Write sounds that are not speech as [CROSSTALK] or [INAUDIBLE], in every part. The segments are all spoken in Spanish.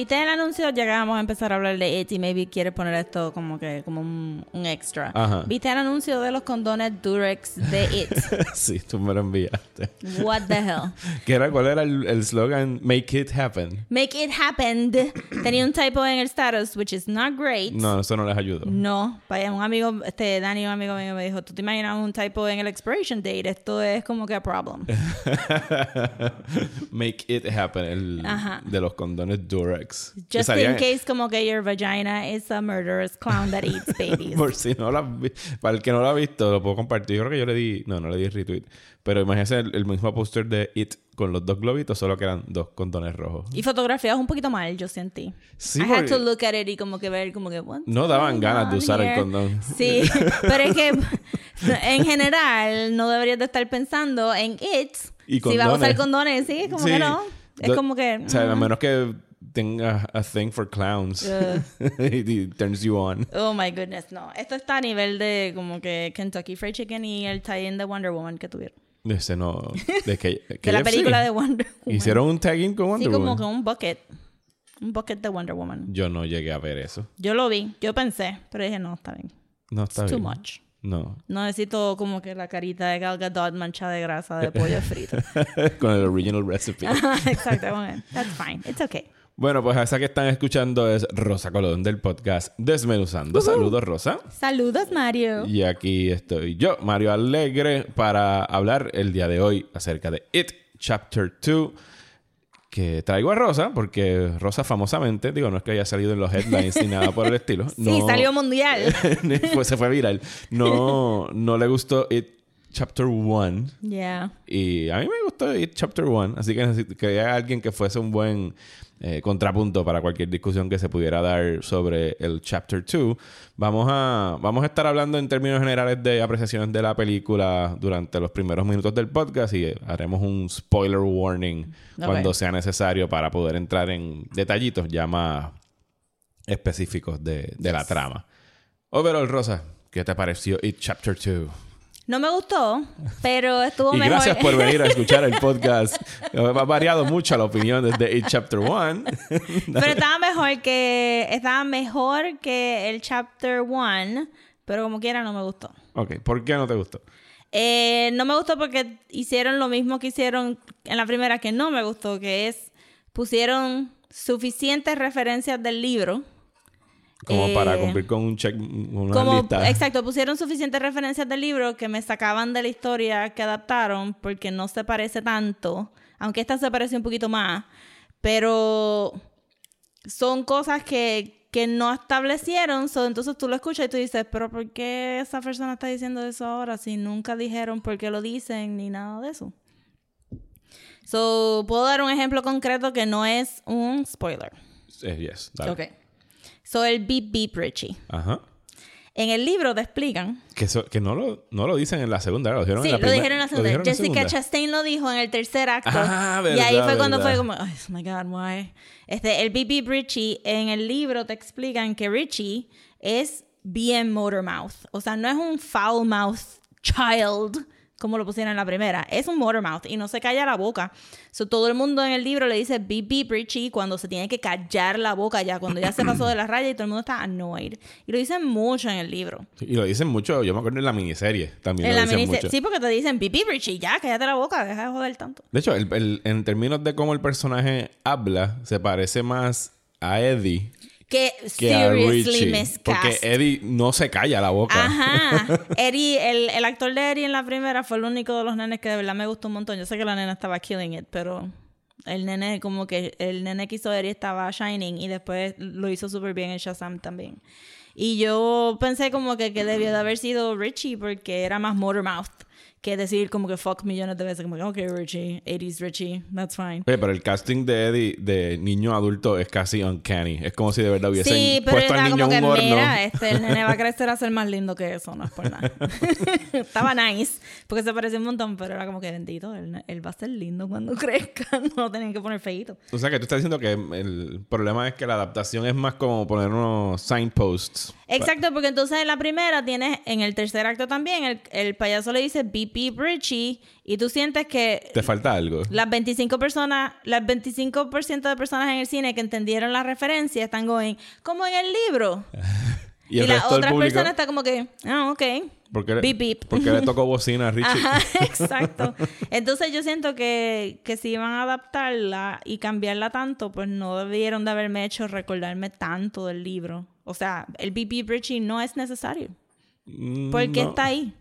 ¿Viste el anuncio? Ya que vamos a empezar a hablar de It y maybe quieres poner esto como que como un, un extra. Ajá. ¿Viste el anuncio de los condones Durex de It? [LAUGHS] sí, tú me lo enviaste. What the hell? [LAUGHS] ¿Qué era, ¿Cuál era el el slogan? Make it happen. Make it happen. [COUGHS] Tenía un typo en el status, which is not great. No, eso no les ayudó. No, vaya, un amigo, este Dani, un amigo mío me dijo, ¿tú te imaginas un typo en el expiration date? Esto es como que a problem. [LAUGHS] Make it happen. El Ajá. de los condones Durex. Que Just in case como que your vagina is a murderous clown that eats [LAUGHS] babies. Por si no la Para el que no lo ha visto, lo puedo compartir. Yo creo que yo le di. No, no le di retweet. Pero imagínense el, el mismo póster de It con los dos globitos, solo que eran dos condones rojos. Y fotografiadas un poquito mal, yo sentí. Sí, I had to look at it y como que ver como que No daban ganas de usar el here? condón. Sí, [LAUGHS] pero es que [LAUGHS] en general no deberías de estar pensando en it. Y si vas a usar condones. sí, como Sí. que no. Es Do- como que... O sea, a mm. menos que tenga a thing for clowns. It it [LAUGHS] turns you on. Oh my goodness, no. Esto está a nivel de como que Kentucky Fried Chicken y el tie-in de Wonder Woman que tuvieron. Ese no. De, que, [LAUGHS] De la película de Wonder Woman. Hicieron un tagging con Sí, Wonder como Woman. con un bucket. Un bucket de Wonder Woman. Yo no llegué a ver eso. Yo lo vi, yo pensé, pero dije, no, está bien. No está It's too bien. much. No. No necesito como que la carita de Gal Gadot manchada de grasa de pollo [LAUGHS] frito. con el original recipe. Exacto, that's fine. It's okay. Bueno, pues esa que están escuchando es Rosa Colón del podcast Desmenuzando. Saludos, Rosa. Saludos, Mario. Y aquí estoy yo, Mario Alegre, para hablar el día de hoy acerca de It Chapter 2. Que traigo a Rosa, porque Rosa famosamente, digo, no es que haya salido en los headlines ni nada por el [LAUGHS] estilo. Sí, no, salió mundial. [LAUGHS] pues se fue viral. No, no le gustó It Chapter 1. Yeah. Y a mí me gustó It Chapter 1, así que necesito- quería alguien que fuese un buen eh, contrapunto para cualquier discusión que se pudiera dar sobre el Chapter 2. Vamos a, vamos a estar hablando en términos generales de apreciaciones de la película durante los primeros minutos del podcast y eh, haremos un spoiler warning cuando sea necesario para poder entrar en detallitos ya más específicos de, de la trama. Overall, Rosa, ¿qué te pareció It Chapter 2? No me gustó, pero estuvo Y mejor. gracias por [LAUGHS] venir a escuchar el podcast. Ha variado mucho la opinión desde It Chapter 1. pero estaba mejor que estaba mejor que el chapter 1, pero como quiera no me gustó. ok, ¿por qué no te gustó? Eh, no me gustó porque hicieron lo mismo que hicieron en la primera que no me gustó, que es pusieron suficientes referencias del libro. Como Eh, para cumplir con un check, una Como, lista. exacto, pusieron suficientes referencias del libro que me sacaban de la historia que adaptaron porque no se parece tanto, aunque esta se parece un poquito más, pero son cosas que, que no establecieron, so, entonces tú lo escuchas y tú dices, pero ¿por qué esa persona está diciendo eso ahora si nunca dijeron por qué lo dicen ni nada de eso? So, puedo dar un ejemplo concreto que no es un spoiler. Eh, yes, dale. Ok. So, el beep beep Richie. Ajá. En el libro te explican Que, eso- que no, lo, no lo dicen en la segunda, lo dijeron Sí, en la lo dijeron en la segunda. Jessica segunda. Chastain lo dijo en el tercer acto. Ah, y ahí verdad, fue cuando verdad. fue como, "Ay, oh my God, why? Este, el BB Richie, en el libro te explican que Richie es bien motor mouth. O sea, no es un foul mouth child como lo pusieron en la primera. Es un motor mouth y no se calla la boca. So, todo el mundo en el libro le dice beep beep Richie cuando se tiene que callar la boca ya, cuando ya se pasó de la raya y todo el mundo está annoyed. Y lo dicen mucho en el libro. Y lo dicen mucho, yo me acuerdo en la miniserie también En lo la dicen mucho. Sí, porque te dicen beep beep Richie, ya, cállate la boca, deja de joder tanto. De hecho, el- el- en términos de cómo el personaje habla, se parece más a Eddie Que que seriously Richie. Porque miscast. Eddie no se calla la boca. Ajá. [LAUGHS] Eddie, el, el actor de Eddie en la primera fue el único de los nenes que de verdad me gustó un montón. Yo sé que la nena estaba killing it, pero el nene, como que el nene que hizo Eddie estaba shining y después lo hizo súper bien en Shazam también. Y yo pensé como que, que debió de haber sido Richie porque era más motormouth que decir como que fuck millones de veces. Como que, ok, Richie, 80s Richie, that's fine. Oye, pero el casting de Eddie de niño adulto es casi uncanny. Es como si de verdad hubiesen Sí, pero puesto al niño como en que, un horno. mira, [LAUGHS] este, el nene va a crecer a ser más lindo que eso, no es por nada. [LAUGHS] estaba nice, porque se parecía un montón, pero era como que bendito, él, él va a ser lindo cuando [LAUGHS] crezca, no tenían que poner feito. O sea, que tú estás diciendo que el problema es que la adaptación es más como poner unos signposts. Exacto, porque entonces en la primera tienes, en el tercer acto también, el, el payaso le dice beep B.P. Richie y tú sientes que Te falta algo. las 25 personas, las 25% de personas en el cine que entendieron la referencia están going, como en el libro. [LAUGHS] Y la otra público. persona está como que, ah, ok. ¿Por qué, le- Beep, beep. por qué le tocó bocina a [LAUGHS] Richie? Ajá, [LAUGHS] exacto. Entonces yo siento que, que si iban a adaptarla y cambiarla tanto, pues no debieron de haberme hecho recordarme tanto del libro. O sea, el B.B. Richie no es necesario. Mm, Porque no. está ahí.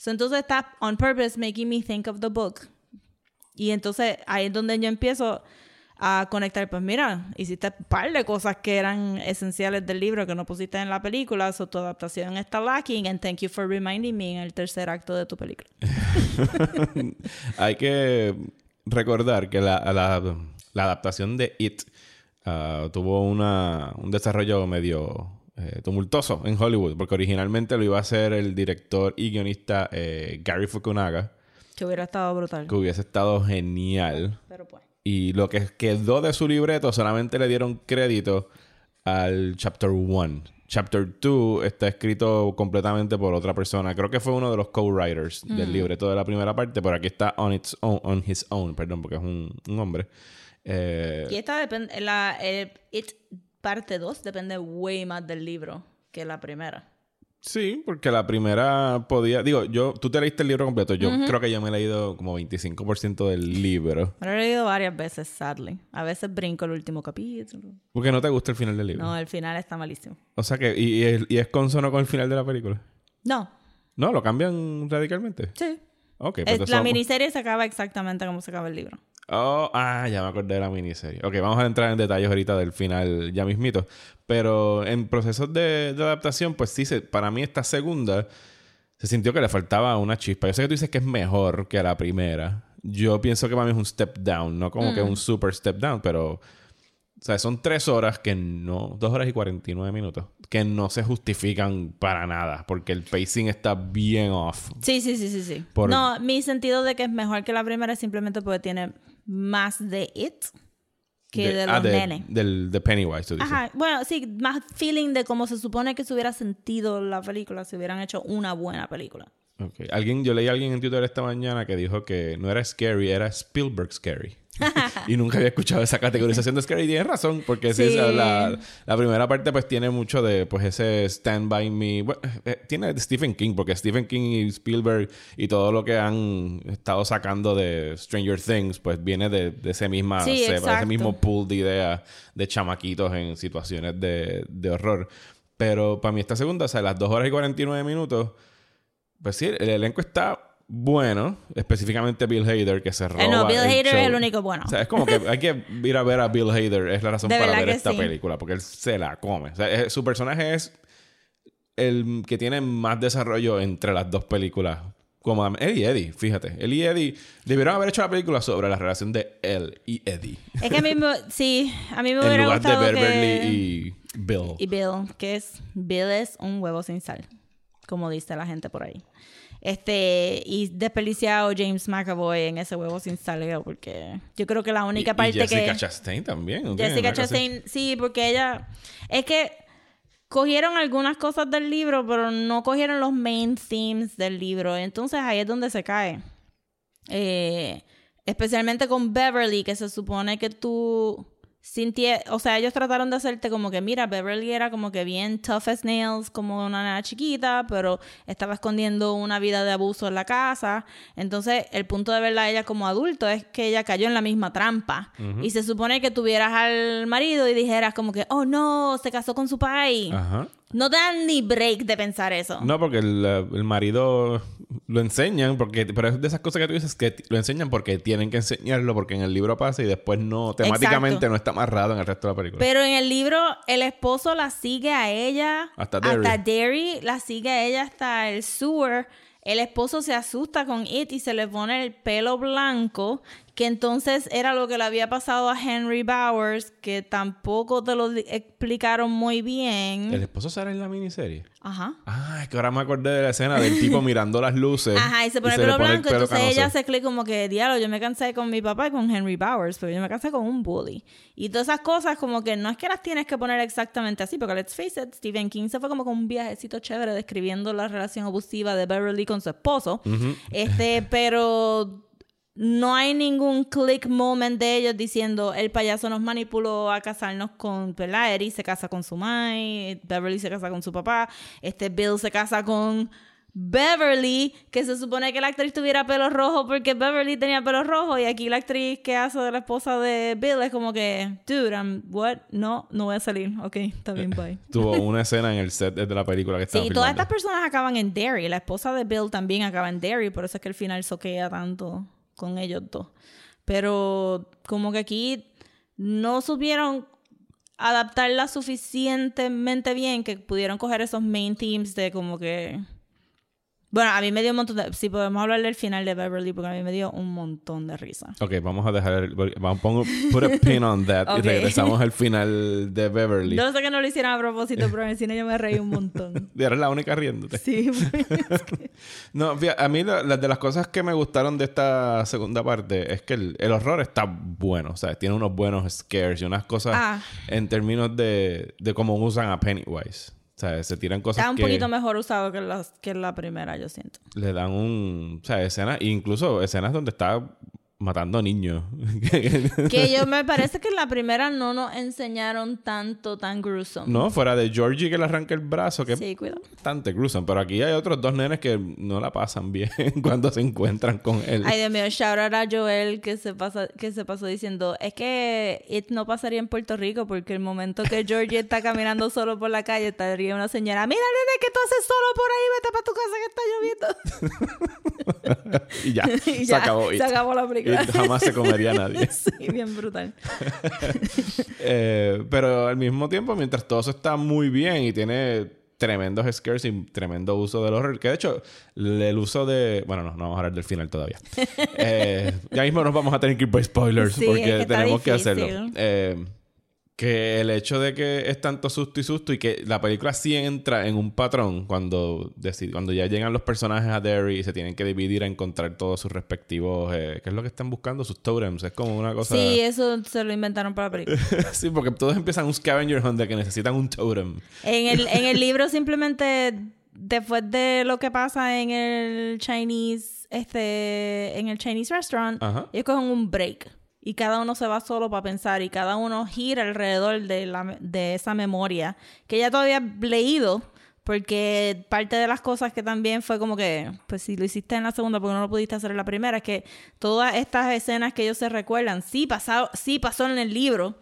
So, entonces está on purpose making me think of the book. Y entonces ahí es donde yo empiezo a conectar, pues mira, hiciste un par de cosas que eran esenciales del libro que no pusiste en la película, so tu adaptación está lacking and thank you for reminding me en el tercer acto de tu película. [LAUGHS] Hay que recordar que la, adaptación de It ah, tuvo un desarrollo medio eh, tumultuoso en Hollywood, porque originalmente lo iba a hacer el director y guionista eh, Gary Fukunaga, Que hubiera estado brutal. que hubiese estado genial. Pero pues. Y lo que quedó de su libreto solamente le dieron crédito al Chapter 1. Chapter 2 está escrito completamente por otra persona. Creo que fue uno de los co-writers del libreto de la primera parte, pero aquí está on, its own, on his own, perdón, porque es un, un hombre. Eh, Y esta depende, la eh, It parte 2 depende way más del libro que la primera. sí, porque la primera podía... Digo, yo... Tú te leíste el libro completo. Yo creo que yo me he leído como 25% del libro. Me lo he leído varias veces, sadly. A veces brinco el último capítulo. Porque no te gusta el final del libro. No, el final está malísimo. O sea que... Y, y es, y es consono con el final de la película. No, No, lo cambian radicalmente. sí. Ok, pues Es- la miniserie se acaba exactamente como se acaba el libro. Oh, ah, ya me acordé de la miniserie. Ok, vamos a entrar en detalles ahorita del final ya mismito. Pero en procesos de, de adaptación, pues sí, se- para mí esta segunda se sintió que le faltaba una chispa. Yo sé que tú dices que es mejor que la primera. Yo pienso que para mí es un step down, no como que un super step down, pero... O sea, son tres horas que no... Dos horas y 49 minutos. Que no se justifican para nada. Porque el pacing está bien off. Sí, sí, sí, sí, sí. Por- No, mi sentido de que es mejor que la primera es simplemente porque tiene más de it que de, ah, los nenes. Del, de Pennywise, tú dices. Ajá, bueno, sí, más feeling de cómo se supone que se hubiera sentido la película si hubieran hecho una buena película. Ok. Alguien, yo leí a alguien en Twitter esta mañana que dijo que no era scary, era Spielberg scary. [LAUGHS] y nunca había escuchado esa categorización de scary. Y tienes razón, porque sí, Sí. la, la primera parte pues tiene mucho de pues ese Stand By Me. Bueno, eh, tiene de Stephen King, porque Stephen King y Spielberg y todo lo que han estado sacando de Stranger Things pues viene de, de ese, misma, Sí, de ese mismo pool de ideas de chamaquitos en situaciones de, de horror. Pero para mí esta segunda, o sea, las 2 horas y 49 minutos... Pues sí, el elenco está bueno. Específicamente Bill Hader, que se roba Eh, no, Bill el Hader es el único bueno. O sea, es como que hay que ir a ver a Bill Hader. Es la razón De para ver esta sí. película. Porque él se la come. O sea, es- su personaje es el que tiene más desarrollo entre las dos películas. Como él y Eddie, fíjate. Él y Eddie debieron haber hecho la película sobre la relación de él y Eddie. Es que a mí me, sí, a mí me [LAUGHS] en hubiera lugar de Beverly que... y Bill. Y Bill, que es Bill es un huevo sin sal, como dice la gente por ahí. Este, y desperdiciado James McAvoy en ese huevo sin sal, yo, porque yo creo que la única Y- parte y Jessica que Chastain también. Jessica. Chastain, sí, porque ella es que cogieron algunas cosas del libro, pero no cogieron los main themes del libro. Entonces ahí es donde se cae. Eh, especialmente con Beverly, que se supone que tú sintie, o sea, ellos trataron de hacerte como que, mira, Beverly era como que bien tough as nails, como una nena chiquita, pero estaba escondiendo una vida de abuso en la casa. Entonces, el punto de verla a ella como adulto es que ella cayó en la misma trampa. Y se supone que tuvieras al marido y dijeras como que, oh no, se casó con su pai. Ajá. No te dan ni break de pensar eso. No, porque el, el marido lo enseñan, porque, pero es de esas cosas que tú dices que lo enseñan porque tienen que enseñarlo, porque en el libro pasa y después no, temáticamente Exacto. no está amarrado en el resto de la película. Pero en el libro, el esposo la sigue a ella. Hasta Derry. Hasta Derry, la sigue a ella hasta el sewer. El esposo se asusta con It y se le pone el pelo blanco, que entonces era lo que le había pasado a Henry Bowers, que tampoco te lo explicaron muy bien. ¿El esposo sale en la miniserie? Ajá. Ah, es que ahora me acordé de la escena del tipo [LAUGHS] mirando las luces. Ajá, y se pone el pelo blanco, entonces canoso. ella se cree como que, diablo, yo me cansé con mi papá y con Henry Bowers, pero yo me cansé con un bully. Y todas esas cosas como que no es que las tienes que poner exactamente así, porque let's face it, Stephen King se fue como con un viajecito chévere describiendo la relación abusiva de Beverly con su esposo. Este, [LAUGHS] pero no hay ningún click moment de ellos diciendo el payaso nos manipuló a casarnos con, ¿verdad? Se casa con su mai, Beverly se casa con su papá, este Bill se casa con Beverly, que se supone que la actriz tuviera pelo rojo porque Beverly tenía pelo rojo y aquí la actriz que hace de la esposa de Bill es como que, dude, I'm, what? No, no voy a salir. Ok, está bien, bye. [LAUGHS] Tuvo una escena en el set de la película que estaba Sí, y todas estas personas acaban en Derry. La esposa de Bill también acaba en Derry, por eso es que el final soquea tanto con ellos dos. Pero como que aquí no supieron adaptarla suficientemente bien que pudieron coger esos main themes de como que... Bueno, a mí me dio un montón de... Si podemos hablar del final de Beverly, porque a mí me dio un montón de risa. Ok, vamos a dejar... el- Vamos a put a pin on that. [LAUGHS] Ok. Y regresamos al final de Beverly. Yo no sé que no lo hicieron a propósito, pero en el cine yo me reí un montón. [LAUGHS] Y eres la única riéndote. Sí, [LAUGHS] No, fíjate, a mí la- las de las cosas que me gustaron de esta segunda parte es que el, el horror está bueno. O sea, tiene unos buenos scares y unas cosas Ah. en términos de, de cómo usan a Pennywise. O sea, se tiran cosas está un que poquito mejor usado que, las, que la primera, yo siento. le dan un... O sea, escenas... Incluso escenas donde está matando niños. [LAUGHS] Que yo me parece que en la primera no nos enseñaron tanto tan gruesome. no, fuera de Georgie que le arranca el brazo, que Sí, cuidado. es bastante gruesome. Pero aquí hay otros dos nenes que no la pasan bien [LAUGHS] cuando se encuentran con él. Ay, Dios mío, shout out a Joel que se, pasa, que se pasó diciendo, es que it no pasaría en Puerto Rico porque el momento que Georgie está caminando solo por la calle estaría una señora, mira nene, que tú haces solo por ahí, vete para tu casa que está lloviendo. [LAUGHS] y ya, Y se acabó. Se It. acabó la película. Jamás se comería a nadie. [LAUGHS] sí, bien brutal. [LAUGHS] Eh, pero al mismo tiempo, mientras todo eso está muy bien y tiene tremendos scares y tremendo uso del horror, que de hecho, el uso de... Bueno, no, no vamos a hablar del final todavía. [LAUGHS] Eh, ya mismo nos vamos a tener que ir por spoilers Sí, porque es que tenemos que hacerlo. Eh, que el hecho de que es tanto susto y susto y que la película sí entra en un patrón cuando, cuando ya llegan los personajes a Derry y se tienen que dividir a encontrar todos sus respectivos... Eh, ¿Qué es lo que están buscando? Sus totems. Es como una cosa... Sí, eso se lo inventaron para la película. [LAUGHS] sí, porque todos empiezan un scavenger hunt de que necesitan un totem. En el, en el [LAUGHS] libro simplemente después de lo que pasa en el Chinese, este, en el Chinese restaurant, Ajá. ellos cogen un break. Y cada uno se va solo para pensar y cada uno gira alrededor de, la, de esa memoria que ya todavía he leído. Porque parte de las cosas que también fue como que, pues si lo hiciste en la segunda, porque no lo pudiste hacer en la primera, es que todas estas escenas que ellos se recuerdan, sí, pasado, sí pasó en el libro,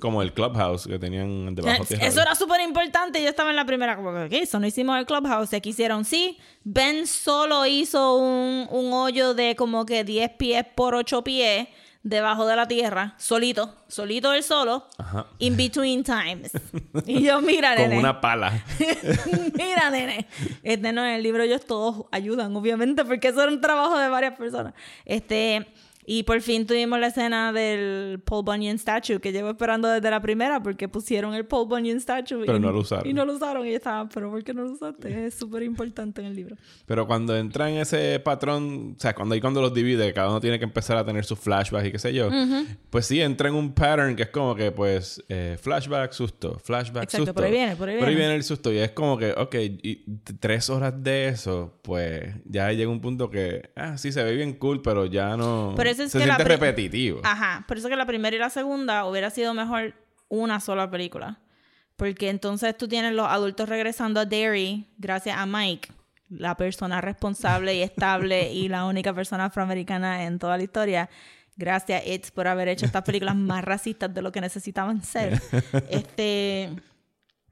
Como el clubhouse que tenían debajo tierra. eso era súper importante. Yo estaba en la primera, como que, ¿qué? Eso no hicimos el clubhouse. Aquí hicieron, sí. Ben solo hizo un, un hoyo de como que 10 pies por 8 pies debajo de la tierra, solito, solito él solo, Ajá. in between times. Y yo, [LAUGHS] mira, Con nene. una pala. [LAUGHS] Mira, nene. Este no, en el libro ellos todos ayudan, obviamente, porque eso era un trabajo de varias personas. Este, y por fin tuvimos la escena del Paul Bunyan statue que llevo esperando desde la primera porque pusieron el Paul Bunyan statue. Pero y, no lo usaron. Y no lo usaron y yo estaba, pero ¿por qué no lo usaste? Es súper importante en el libro. Pero cuando entra en ese patrón, o sea, cuando ahí cuando los divide, cada uno tiene que empezar a tener sus flashbacks y qué sé yo, pues sí, entra en un pattern que es como que, pues, eh, flashback, susto, flashback, Exacto, susto. por ahí viene, por ahí viene. el susto. Y es como que, ok, y tres horas de eso, pues ya llega un punto que, ah, sí, se ve bien cool, pero ya no. Pero eso es se que la siente repetitivo. Ajá, por eso que la primera y la segunda hubiera sido mejor una sola película. Porque entonces tú tienes los adultos regresando a Derry gracias a Mike, la persona responsable y estable y la única persona afroamericana en toda la historia. Gracias, It's, por haber hecho estas películas más racistas de lo que necesitaban ser. [LAUGHS] Este,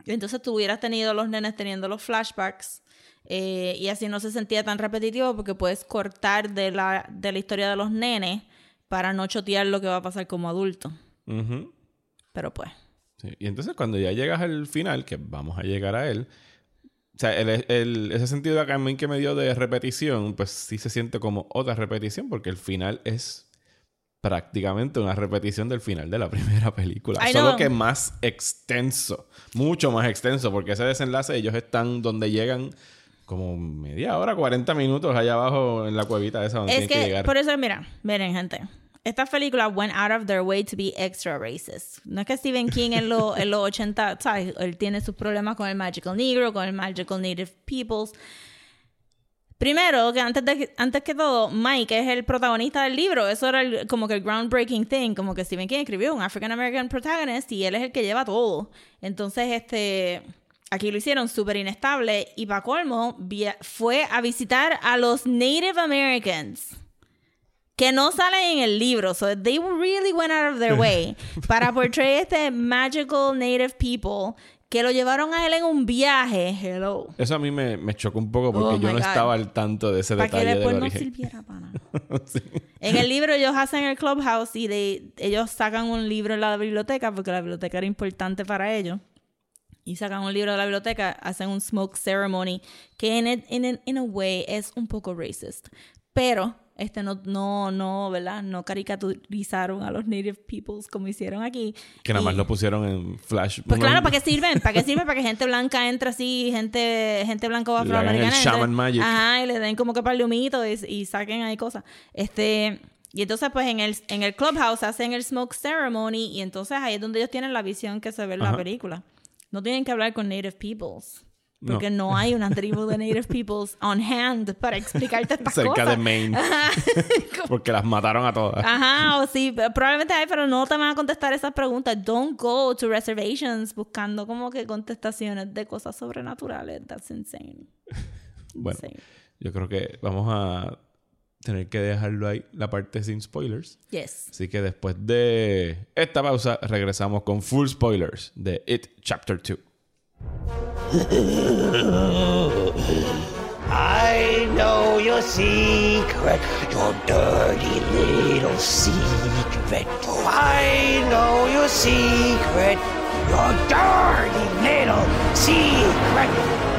entonces tú hubieras tenido los nenes teniendo los flashbacks eh, y así no se sentía tan repetitivo porque puedes cortar de la, de la historia de los nenes para no chotear lo que va a pasar como adulto. Pero pues. Sí, Y entonces cuando ya llegas al final, que vamos a llegar a él, o sea, el, el- ese sentido acá a mí que me dio de repetición, pues sí se siente como otra repetición, porque el final es prácticamente una repetición del final de la [LAUGHS] primera película. Solo que más extenso. Mucho más extenso. Porque ese desenlace ellos están donde llegan como media hora, 40 minutos allá abajo en la cuevita esa donde Es que, que, llegar. por eso, mira, miren, gente. Esta película went out of their way to be extra racist. No es que Stephen King en, lo- en los 80, ¿sabes? Él tiene sus problemas con el Magical Negro, con el Magical Native Peoples. Primero, que antes, de, antes que todo, Mike es el protagonista del libro. Eso era el- como que el groundbreaking thing. Como que Stephen King escribió un African American protagonist y él es el que lleva todo. Entonces, este. Aquí lo hicieron súper inestable. Y para colmo, fue a visitar a los Native Americans que no salen en el libro. So they really went out of their way [LAUGHS] para portray este magical native people que lo llevaron a él en un viaje. Hello. Eso a mí me, me chocó un poco porque Oh yo no God. estaba al tanto de ese Para que detalle después del no origen. sirviera para nada. [LAUGHS] Sí. En el libro ellos hacen el clubhouse y de- ellos sacan un libro en la biblioteca porque la biblioteca era importante para ellos. Y sacan un libro de la biblioteca, hacen un smoke ceremony que en, in- in a way es un poco racist. Pero este no, no, no, ¿verdad? No caricaturizaron a los native peoples como hicieron aquí. Que nada más Y- lo pusieron en flash. Pues claro, ¿para qué sirven? ¿Para qué [LAUGHS] sirven? Para que gente blanca entre así, gente, gente blanca o el afroamericana. shaman magic. Ajá, y le den como que par de humito y, y saquen ahí cosas. Este, y entonces, pues en el, en el clubhouse hacen el smoke ceremony y entonces ahí es donde ellos tienen la visión que se ve en la película. No tienen que hablar con native peoples. Porque no, hay una tribu de native peoples on hand para explicarte estas cerca cosas. de Maine. [LAUGHS] porque las mataron a todas. Ajá, o sí, probablemente hay, pero no te van a contestar esas preguntas. Don't go to reservations buscando como que contestaciones de cosas sobrenaturales. That's insane. [LAUGHS] Bueno, Insane. yo creo que vamos a tener que dejarlo ahí, la parte sin spoilers. Yes. Así que después de esta pausa, regresamos con full spoilers de It Chapter 2. I know your secret, your dirty little secret. I know your secret, your dirty little secret.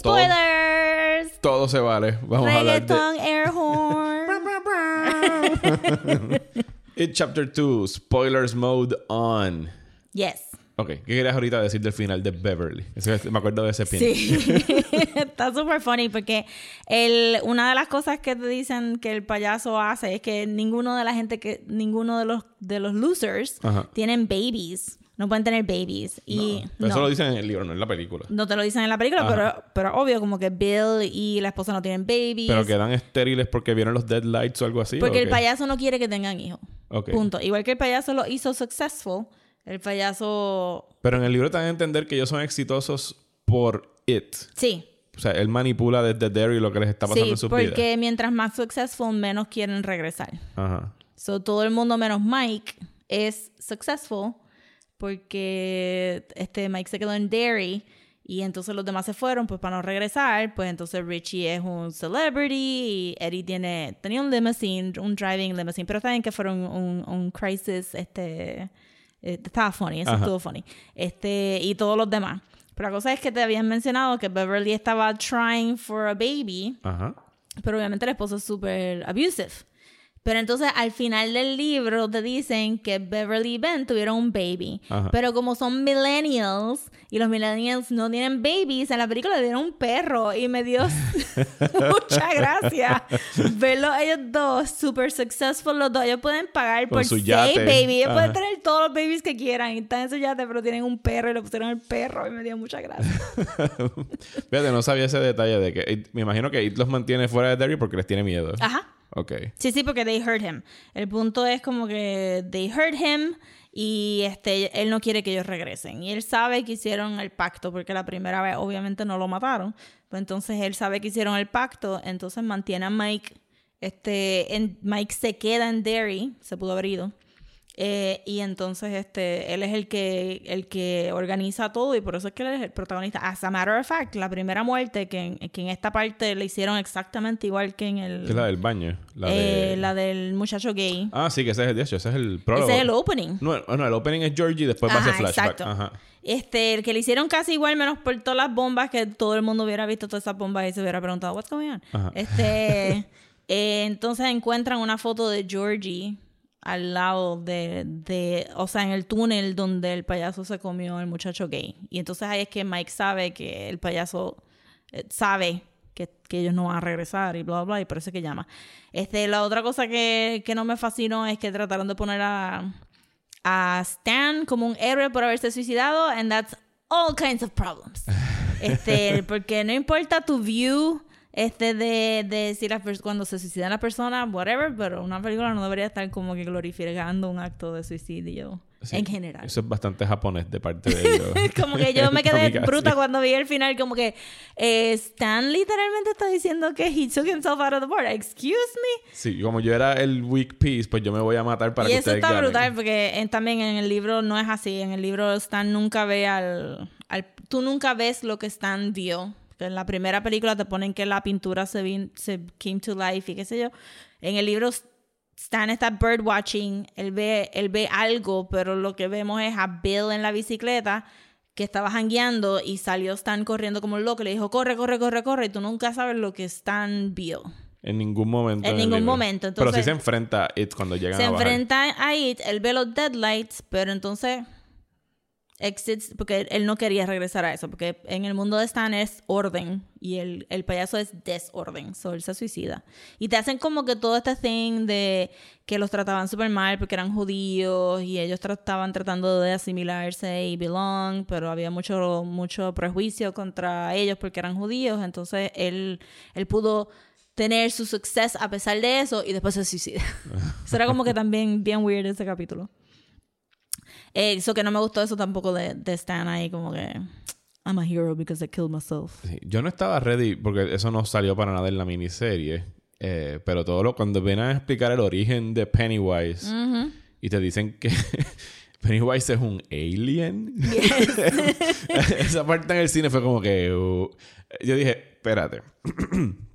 Spoilers. Todo se vale. Vamos a hablar de Reggaeton air horn. [LAUGHS] [LAUGHS] It Chapter 2, Spoilers Mode On. yes. Ok, ¿qué querías ahorita decir del final de Beverly? Eso es- me acuerdo de ese pin. Sí, [LAUGHS] está súper funny porque el, una de las cosas que te dicen que el payaso hace es que ninguno de la gente que ninguno de los de los losers Ajá. tienen babies, no pueden tener babies y Pero Eso no, lo dicen en el libro, no en la película. no te lo dicen en la película, pero pero obvio como que Bill y la esposa no tienen babies. Pero quedan estériles porque vieron los deadlights o algo así. porque ¿o el qué? payaso no quiere que tengan hijos. Ok. Punto. Igual que el payaso lo hizo successful, el payaso Pero en el libro te dan a entender que ellos son exitosos por it. sí, O sea, él manipula desde Derry lo que les está pasando sí, en sus porque vidas. mientras más successful menos quieren regresar. Ajá. So, todo el mundo menos Mike es successful porque este Mike se quedó en Derry y entonces los demás se fueron pues para no regresar, pues entonces Richie es un celebrity y Eddie tiene tenía un limousine, un driving limousine, pero también que fueron un, un crisis este eh, estaba funny, eso Ajá. estuvo funny. Este y todos los demás. Pero la cosa es que te habían mencionado que Beverly estaba trying for a baby Ajá. pero obviamente el esposo es súper abusive. Pero entonces al final del libro te dicen que Beverly y Ben tuvieron un baby. Ajá. Pero como son millennials y los millennials no tienen babies, en la película le dieron un perro y me dio [LAUGHS] mucha gracia verlos ellos dos super successful los dos. Ellos pueden pagar Con por su yate. babies. Ellos Ajá. pueden tener todos los babies que quieran. Y están en su yate, pero tienen un perro y le pusieron el perro y me dio mucha gracia. [LAUGHS] Fíjate, no sabía ese detalle de que... Me imagino que It los mantiene fuera de Derry porque les tiene miedo. Ajá. Ok. Sí, sí, porque they hurt him. El punto es como que they hurt him y este él no quiere que ellos regresen. Y él sabe que hicieron el pacto, porque la primera vez obviamente no lo mataron. Pues entonces él sabe que hicieron el pacto, entonces mantiene a Mike. Este, en, Mike se queda en Derry, se pudo haber ido. Eh, y entonces este, él es el que, el que organiza todo y por eso es que él es el protagonista. As a matter of fact, la primera muerte que en, que en esta parte le hicieron exactamente igual que en el... Que es la del baño. La, eh, de... la del muchacho gay. Ah, sí, que ese es el de hecho, ese es el prólogo. Ese es el opening. No, no, el opening es Georgie y después va a Ajá, ser flashback. exacto. Ajá. Este, el que le hicieron casi igual, menos por todas las bombas, que todo el mundo hubiera visto todas esas bombas y se hubiera preguntado, what's going on? Ajá. Este, [LAUGHS] eh, entonces encuentran una foto de Georgie al lado de, de, o sea, en el túnel donde el payaso se comió al muchacho gay. Y entonces ahí es que Mike sabe que el payaso eh, sabe que, que ellos no van a regresar y bla, bla, y por eso es que llama. Este, la otra cosa que, que no me fascinó es que trataron de poner a, a Stan como un héroe por haberse suicidado, and that's all kinds of problems. [LAUGHS] Este, porque no importa tu view este de, de si la cuando se suicida la persona, whatever, pero una película no debería estar como que glorificando un acto de suicidio Sí. en general. Eso es bastante japonés de parte de [LAUGHS] ellos. como que yo me [LAUGHS] quedé bruta cuando vi el final, como que eh, Stan literalmente está diciendo que he took himself out of the board. Excuse me. Sí, como yo era el weak piece, pues yo me voy a matar para y que eso ustedes está ganen. brutal porque en- también en el libro no es así. En el libro Stan nunca ve al, al- Tú nunca ves lo que Stan vio. En la primera película te ponen que la pintura se, vin- se came to life y qué sé yo. En el libro Stan está bird watching. Él ve, él ve algo, pero lo que vemos es a Bill en la bicicleta que estaba jangueando y salió Stan corriendo como un loco. Le dijo, corre, corre, corre, corre. Y tú nunca sabes lo que Stan vio. En ningún momento. En ningún momento, Pero sí entonces- se enfrenta a It cuando llegan se a bajar. enfrenta a It, él ve los deadlights, pero entonces exits, porque él no quería regresar a eso, porque en el mundo de Stan es orden y el, el payaso es desorden, so él se suicida. Y te hacen como que todo este thing de que los trataban súper mal porque eran judíos y ellos estaban tratando de asimilarse y belong, pero había mucho, mucho prejuicio contra ellos porque eran judíos, entonces él, él pudo tener su success a pesar de eso y después se suicida. [LAUGHS] eso era como que también bien weird ese capítulo. Eh, eso que no me gustó eso tampoco de, de Stan ahí como que I'm a hero because I killed myself. Sí, Yo no estaba ready porque eso no salió para nada en la miniserie. Eh, pero todo lo cuando vienen a explicar el origen de Pennywise y te dicen que [LAUGHS] Pennywise es un alien. [LAUGHS] Esa parte en el cine fue como que uh, yo dije, espérate. [CLEARS THROAT]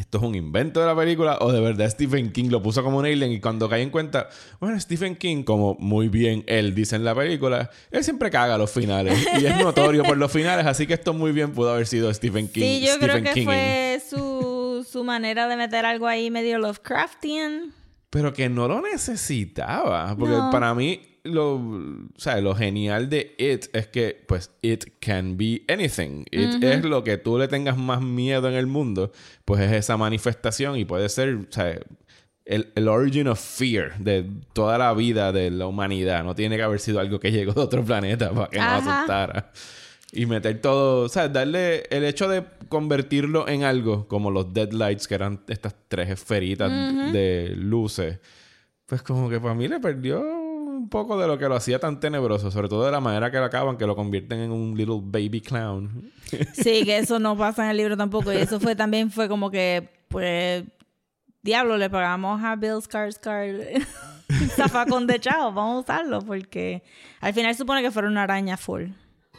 ¿Esto es un invento de la película o de verdad Stephen King lo puso como un alien? Y cuando caí en cuenta, bueno, Stephen King, como muy bien él dice en la película, él siempre caga los finales y es notorio por los finales, así que esto muy bien pudo haber sido Stephen King. Sí, yo Stephen creo que fue su, su manera de meter algo ahí medio Lovecraftian. Pero que no lo necesitaba. Porque No. para mí, lo, o sea, lo genial de It es que, pues, It can be anything. It es lo que tú le tengas más miedo en el mundo. Pues es esa manifestación y puede ser, o sea, el, el origin of fear de toda la vida de la humanidad. No tiene que haber sido algo que llegó de otro planeta para que nos Ajá. asustara. Y meter todo, o sea, darle el hecho de convertirlo en algo como los Deadlights, que eran estas tres esferitas de luces, pues como que para mí le perdió poco de lo que lo hacía tan tenebroso, sobre todo de la manera que lo acaban, que lo convierten en un little baby clown. Sí, que eso no pasa en el libro tampoco. Y eso fue también fue como que, pues, diablo, le pagamos a Bill Skarsgård [LAUGHS] zafacón de chao, vamos a usarlo porque al final supone que fuera una araña full.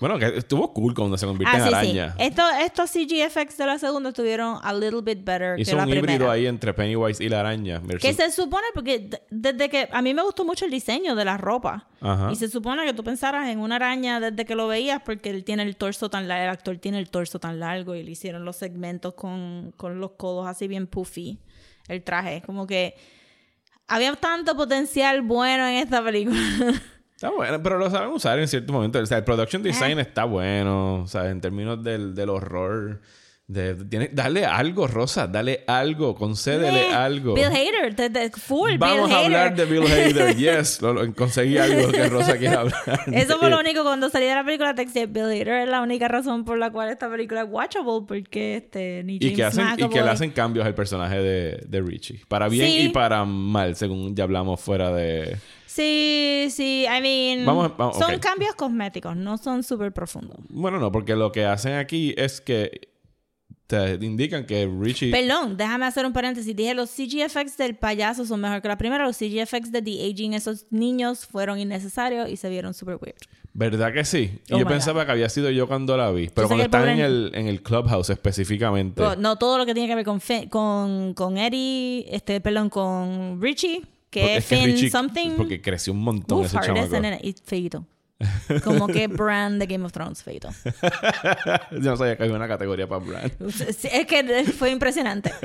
Bueno, que estuvo cool cuando se convierte Ah, en sí, araña. sí. Estos, estos CG effects de la segunda estuvieron a little bit better Hizo que la un híbrido primera. ahí entre Pennywise y la araña. versus- Que se supone, porque desde que a mí me gustó mucho el diseño de la ropa. Ajá. Y se supone que tú pensaras en una araña desde que lo veías, porque él tiene el torso tan largo, el actor tiene el torso tan largo y le hicieron los segmentos con, con los codos así bien puffy, el traje. Como que había tanto potencial bueno en esta película. [LAUGHS] Está bueno, pero lo saben usar en ciertos momentos. O sea, el production design Eh. está bueno. O sea, en términos del, del horror. De, tiene, dale algo, Rosa. Dale algo. Concédele Eh, algo. Bill Hader, de- de- full Vamos Bill a hablar de Bill Hader. [LAUGHS] Yes. Lo- lo- conseguí algo que Rosa quiere hablar. Eso fue lo [LAUGHS] único cuando salí de la película te decía, Bill Hader es la única razón por la cual esta película es watchable porque este ni Y James que, hacen, y que McAvoy- le hacen cambios al personaje de, de Richie. Para bien Sí. y para mal, según ya hablamos fuera de... Sí, sí, I mean, Vamos- vamos, son cambios cosméticos, no son súper profundos. Bueno, no, porque lo que hacen aquí es que te indican que Richie... Perdón, déjame hacer un paréntesis. Dije, los CG effects del payaso son mejor que la primera. Los CG effects de The Aging, esos niños fueron innecesarios y se vieron super weird. ¿Verdad que sí? Oh yo pensaba que había sido yo cuando la vi. Pero cuando están en el, en el clubhouse específicamente. Pero no todo lo que tiene que ver con, con, con Eddie, este, perdón, con Richie, que es Finn something. Porque creció un montón Uf, ese chamaco. feito. Como que brand de Game of Thrones, feito. [LAUGHS] yo no sabía que había una categoría para Brand. Es que fue impresionante. [LAUGHS]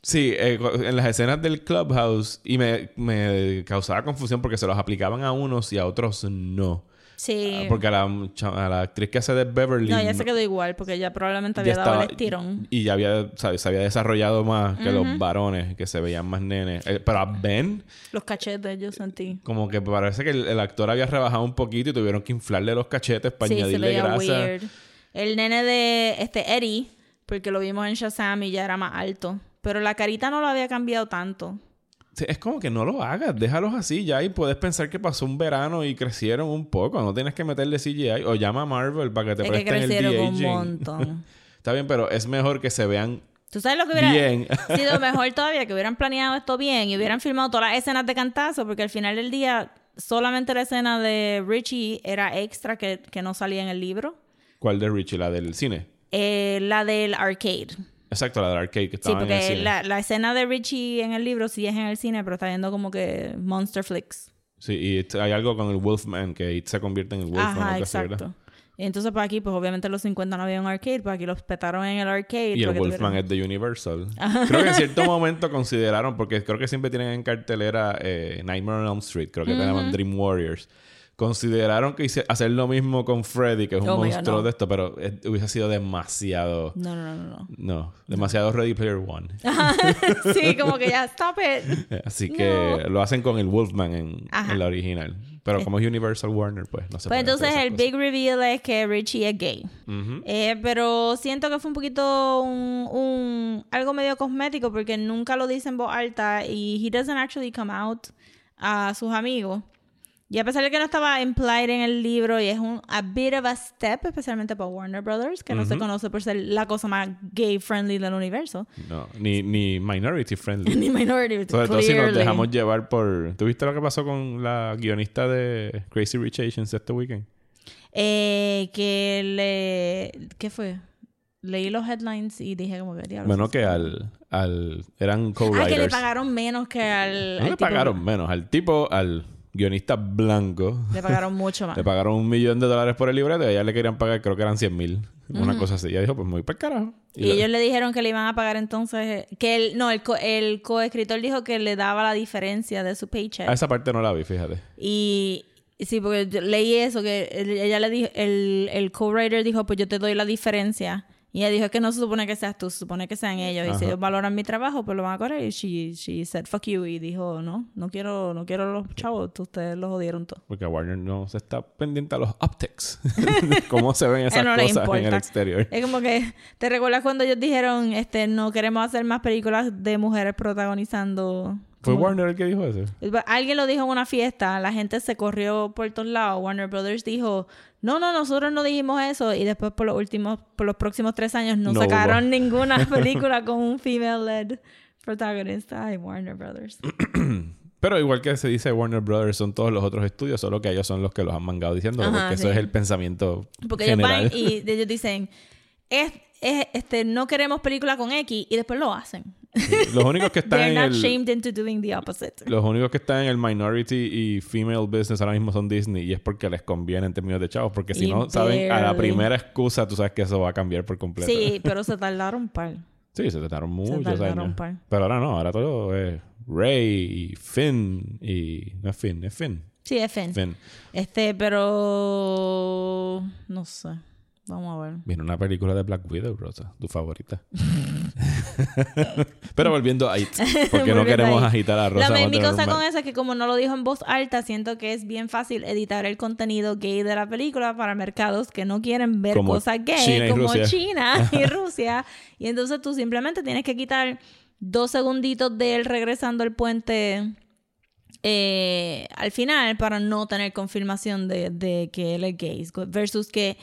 Sí, eh, en las escenas del clubhouse y me, me causaba confusión porque se los aplicaban a unos y a otros no. Sí. Ah, Porque a la, mucha- a la actriz que hace de Beverly... no, ya se quedó igual porque ella probablemente había dado estaba- el estirón. Y ya había, se había desarrollado más que los varones, que se veían más nenes. Eh, pero a Ben, Los cachetes, yo sentí. como que parece que el, el actor había rebajado un poquito y tuvieron que inflarle los cachetes para Sí, se añadirle veía grasa. weird. El nene de este Eddie, porque lo vimos en Shazam y ya era más alto. Pero la carita no lo había cambiado tanto. Es como que no lo hagas, déjalos así ya y puedes pensar que pasó un verano y crecieron un poco. No tienes que meterle CGI o llama a Marvel para que te Es que presten el un de-aging. montón. [LAUGHS] Está bien, pero es mejor que se vean ¿Tú sabes lo que hubiera bien. [LAUGHS] sido [LAUGHS] mejor todavía? Que hubieran planeado esto bien y hubieran filmado todas las escenas de cantazo, porque al final del día solamente la escena de Richie era extra que, que no salía en el libro. ¿Cuál de Richie? La del cine. Eh, la del arcade. Exacto, la del arcade que Sí, estaba en el porque cine. la, la escena de Richie en el libro sí es en el cine, pero está viendo como que Monster Flicks. Sí, y hay algo con el Wolfman que It se convierte en el Wolfman. Ajá, exacto. Y entonces para aquí, pues obviamente en los 50 no había un arcade, pues aquí los petaron en el arcade. Y el porque Wolfman tuvieron- es de Universal. [LAUGHS] Creo que en cierto momento consideraron, porque creo que siempre tienen en cartelera eh, Nightmare on Elm Street, creo que te llaman Dream Warriors. Consideraron que hice- hacer lo mismo con Freddy, que es un Oh God, monstruo no. de esto, pero hubiese sido demasiado. No, no, no, no. No, demasiado Ready Player One. [LAUGHS] sí, como que ya, stop it. [LAUGHS] Así que lo hacen con el Wolfman en, la original. Pero como es Universal Warner, pues no se Pues entonces el cosas. big reveal es que Richie es gay. Eh, pero siento que fue un poquito un, un- algo medio cosmético porque nunca lo dice en voz alta y he doesn't actually come out a sus amigos. Y a pesar de que no estaba implied en el libro y es un a bit of a step, especialmente para Warner Brothers, que no se conoce por ser la cosa más gay friendly del universo. No, ni, ni minority friendly. [LAUGHS] Ni minority, Sobre todo si nos dejamos llevar por... ¿Tuviste lo que pasó con la guionista de Crazy Rich Asians este weekend? Eh, que le... ¿Qué fue? Leí los headlines y dije como que. Bueno, que al... al eran Ah, co-writers. que le pagaron menos que al... No al le tipo- pagaron menos. Al tipo, al guionista blanco, Le pagaron mucho más. [LAUGHS] le pagaron un millón de dólares por el libreto y a ella le querían pagar, creo que eran 100 mil. Una cosa así. Ella dijo, pues muy para carajo. Y lo- ellos le dijeron que le iban a pagar entonces... Que el, no, el, co- el coescritor dijo que le daba la diferencia de su paycheck. A esa parte no la vi, fíjate. Y sí, porque yo leí eso, que ella le dijo, el, el co-writer dijo, pues yo te doy la diferencia. Y ella dijo, que no se supone que seas tú, se supone que sean ellos. Y si Ajá. ellos valoran mi trabajo, pues lo van a correr. Y she, she said, fuck you. Y dijo, no, no quiero, no quiero los chavos, ustedes los jodieron todos. Porque Warner no se está pendiente a los optics. [LAUGHS] Cómo se ven [LAUGHS] esas no cosas en el exterior. Es como que, ¿te recuerdas cuando ellos dijeron, este, no queremos hacer más películas de mujeres protagonizando? ¿Fue Warner el que dijo eso? Alguien lo dijo en una fiesta, la gente se corrió por todos lados. Warner Brothers dijo, no, no, nosotros no dijimos eso. Y después por los últimos, por los próximos tres años no, No sacaron hubo. ninguna [LAUGHS] película con un female-led protagonista. Ay, Warner Brothers. [CLEARS THROAT] Pero igual que se dice Warner Brothers, son todos los otros estudios, solo que ellos son los que los han mangado diciendo, Ajá, porque eso es el pensamiento Porque ellos van y ellos dicen, es, es- este, no queremos película con X y después lo hacen. Los únicos que [LAUGHS] están en not el, shamed into doing the opposite. los únicos que están en el minority y female business ahora mismo son Disney y es porque les conviene en términos de chavos, porque si Y no saben a la primera excusa, tú sabes que eso va a cambiar por completo. Sí, [LAUGHS] pero se tardaron un par. Sí, se trataron muchos tardaron años. par. Pero ahora no, ahora todo es Ray y Finn y no es Finn, es Finn. Sí, es Finn. Finn. Este, pero no sé. Vamos a ver. Viene una película de Black Widow, Rosa, tu favorita. [LAUGHS] Pero volviendo a It, porque no queremos agitar a Rosa. La, mi cosa con eso es que como no lo dijo en voz alta, siento que es bien fácil editar el contenido gay de la película para mercados que no quieren ver Como cosas gay, China como Rusia. China [LAUGHS] y Rusia. Y entonces tú simplemente tienes que quitar dos segunditos de él regresando al puente eh, al final para no tener confirmación de, de que él es gay. Versus que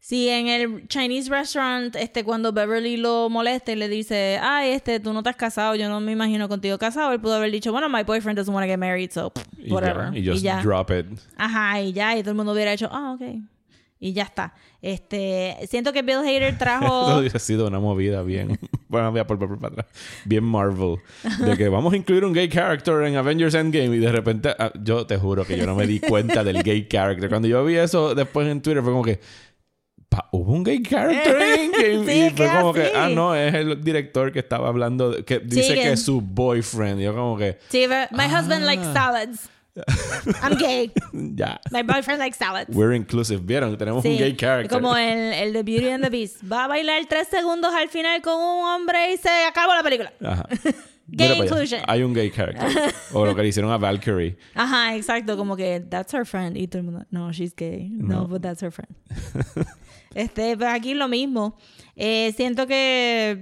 Si en el Chinese restaurant, este, cuando Beverly lo molesta y le dice, ay, este, tú no estás casado, yo no me imagino contigo casado, él pudo haber dicho, bueno, my boyfriend doesn't want to get married, so Y whatever. ya, y just ya. drop it. Ajá, y ya, y todo el mundo hubiera hecho, ah, ok. Y ya está. Este, siento que Bill Hader [LAUGHS] Eso trajo... hubiese sido una movida bien. [LAUGHS] bueno, voy a volver para atrás. Bien Marvel. De que vamos a incluir un gay character en Avengers Endgame y de repente, ah, yo te juro que yo no me di cuenta del gay character. Cuando yo vi eso después en Twitter fue como que. Pa, ¿Hubo un gay character en [LAUGHS] Endgame? Sí, y fue que como que, así. ah, no, es el director que estaba hablando, de- que dice que- que es su boyfriend. Yo, como que, Sí, but my husband likes Ah. salads. [LAUGHS] I'm gay. ya. My boyfriend likes salads. We're inclusive. ¿Vieron? Tenemos Sí, un gay character. Como el, el de Beauty and the Beast. Va a bailar tres segundos al final con un hombre y se acabó la película. Ajá. [LAUGHS] Gay Mira inclusion. Hay un gay character. o lo que le hicieron a Valkyrie. Ajá, exacto. Como que, that's her friend. Y todo el mundo, no, she's gay. No, but that's her friend. Este, pues aquí lo mismo. Eh, siento que,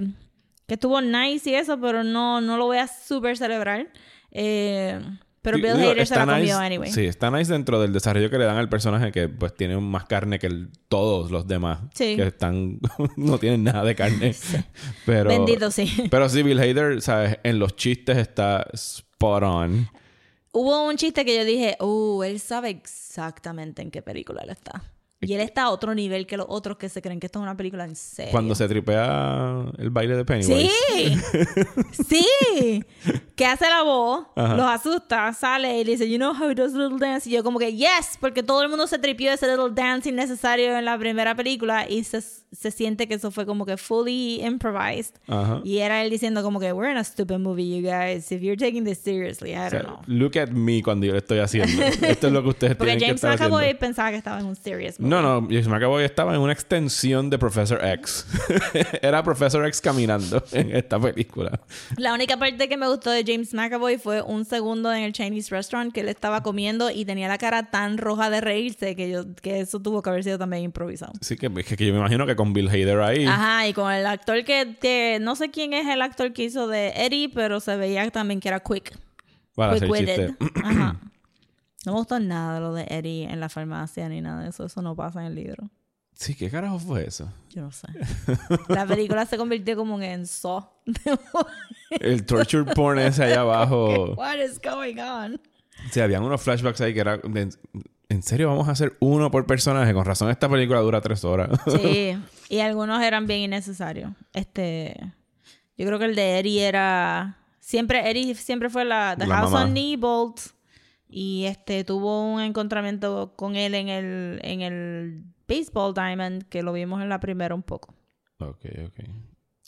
que estuvo nice y eso, pero no, no lo voy a súper celebrar. Eh, pero Bill Hader se la está comió nice- anyway. Sí, está nice dentro del desarrollo que le dan al personaje que pues tiene más carne que el- todos los demás. Sí. Que están... [LAUGHS] no tienen nada de carne. [LAUGHS] Pero... Bendito, sí. Pero sí, Bill Hader, ¿sabes? En los chistes está spot on. Hubo un chiste que yo dije, uh, él sabe exactamente en qué película él está. Y él está a otro nivel que los otros que se creen que esto es una película en serio. Cuando se tripea el baile de Pennywise. Sí, [LAUGHS] sí. Que hace la voz, Ajá. los asusta, sale y le dice, you know how he does little dance. Y yo como que, yes, porque todo el mundo se tripió ese little dance innecesario en la primera película y se, se siente que eso fue como que fully improvised. Ajá. Y era él diciendo como que, we're in a stupid movie, you guys. If you're taking this seriously, I O sea, don't know. look at me cuando yo lo estoy haciendo. Esto es lo que ustedes Porque tienen que James estar haciendo. pensaba que estaba en un serious movie. No, no, James McAvoy estaba en una extensión de Professor X. [LAUGHS] Era Professor X caminando [LAUGHS] en esta película. La única parte que me gustó de James McAvoy fue un segundo en el Chinese restaurant que él estaba comiendo y tenía la cara tan roja de reírse que yo que eso tuvo que haber sido también improvisado. Así que, que, que yo me imagino que con Bill Hader ahí. Ajá, y con el actor que, no sé quién es el actor que hizo de Eddie, pero se veía también que era quick, para hacer quick witted. chiste. Ajá. [CLEARS THROAT] No me gustó nada de lo de Eddie en la farmacia ni nada de eso, eso no pasa en el libro. Sí, ¿qué carajo fue eso? Yo no sé. La película se convirtió como en Saw. El torture porn ese allá abajo. [LAUGHS] What is going on? Sí, habían unos flashbacks ahí que era... ¿En serio vamos a hacer uno por personaje? Con razón esta película dura tres horas. [LAUGHS] Sí, y algunos eran bien innecesarios. Este, yo creo que el de Eddie era siempre Eddie siempre fue la The La House mamá. on y este tuvo un encontramiento con él en el en el Baseball Diamond que lo vimos en la primera un poco. ok, ok.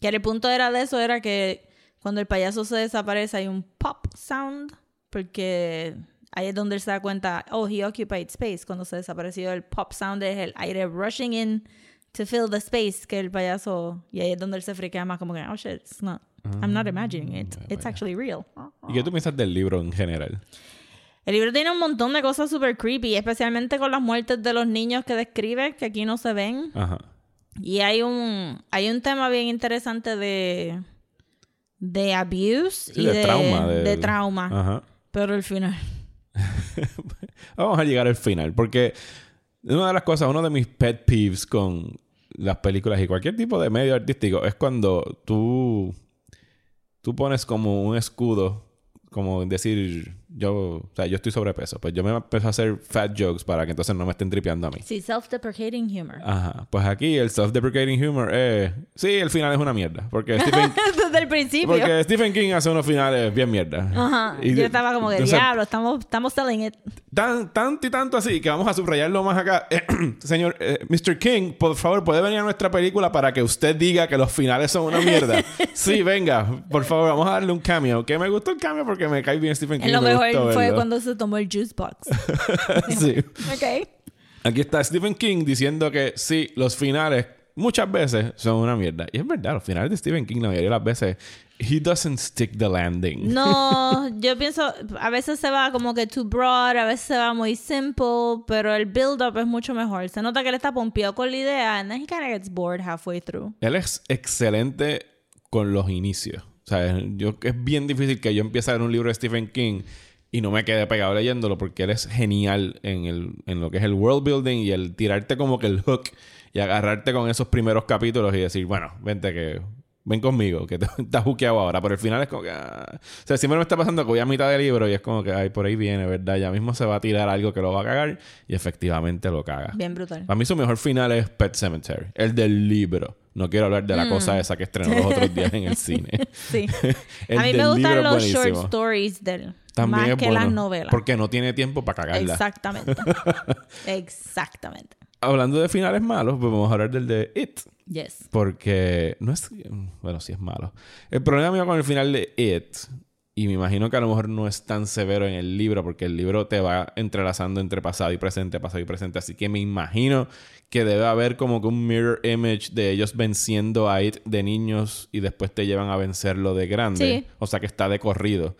Que el punto era de eso era que cuando el payaso se desaparece hay un pop sound porque ahí es donde él se da cuenta, oh, he occupied space. Cuando se desapareció el pop sound es el aire rushing in to fill the space que el payaso y ahí es donde él se friquea más como que, oh shit, it's not, I'm not imagining it, it's actually real. ¿Y qué tú piensas del libro en general? El libro tiene un montón de cosas super creepy, especialmente con las muertes de los niños que describe, que aquí no se ven. Ajá. Y hay un, hay un tema bien interesante de, de abuse Sí, y de de, trauma, de trauma. Ajá. Pero al final. [LAUGHS] Vamos a llegar al final, porque una de las cosas, uno de mis pet peeves con las películas y cualquier tipo de medio artístico es cuando tú, tú pones como un escudo, como decir, yo, o sea, yo estoy sobrepeso, pues yo me empiezo a hacer fat jokes para que entonces no me estén tripeando a mí. Sí, self-deprecating humor. Ajá, pues aquí el self-deprecating humor es, sí, el final es una mierda, porque [LAUGHS] Stephen, Desde el principio. porque Stephen King hace unos finales bien mierda. Ajá. Y- Yo estaba como que, entonces, diablo, estamos, estamos selling it. Tan, tanto y tanto así que vamos a subrayarlo más acá. [CLEARS THROAT] señor, eh, Mr. King, por favor, ¿puede venir a nuestra película para que usted diga que los finales son una mierda? [LAUGHS] sí, venga, por favor, vamos a darle un cameo. Que me gustó el cameo porque me cae bien Stephen King. En lo me mejor fue cuando se tomó el juice box. [LAUGHS] sí. ok. Aquí está Stephen King diciendo que sí, los finales muchas veces son una mierda. Y es verdad, los finales de Stephen King la mayoría de las veces, he doesn't stick the landing. No, [LAUGHS] yo pienso, a veces se va como que too broad, a veces se va muy simple, pero el build-up es mucho mejor. Se nota que él está pompeado con la idea, and then he kind of gets bored halfway through. Él es excelente con los inicios. O sea, yo, es bien difícil que yo empiece a leer un libro de Stephen King y no me quedé pegado leyéndolo porque él es genial en, el, en lo que es el world building y el tirarte como que el hook y agarrarte con esos primeros capítulos y decir, bueno, vente que ven conmigo, que [LAUGHS] estás buqueado ahora. Pero al final es como que. ah. O sea, siempre me está pasando que voy a mitad del libro y es como que, ay, por ahí viene, ¿verdad? Ya mismo se va a tirar algo que lo va a cagar y efectivamente lo caga. Bien brutal. Para mí su mejor final es Pet Cemetery, el del libro. No quiero hablar de la cosa esa que estrenó los otros días en el [LAUGHS] cine. Sí. [LAUGHS] El a mí del me gustan los short buenísimo. stories de él. También más es que bueno, las novelas. Porque no tiene tiempo para cagarla. Exactamente. Exactamente. Hablando de finales malos, pues vamos a hablar del de It. Yes. Porque no es. Bueno, sí es malo. El problema mío con el final de It, y me imagino que a lo mejor no es tan severo en el libro, porque el libro te va entrelazando entre pasado y presente, pasado y presente. Así que me imagino que debe haber como que un mirror image de ellos venciendo a It de niños y después te llevan a vencerlo de grande. Sí. O sea que está de corrido.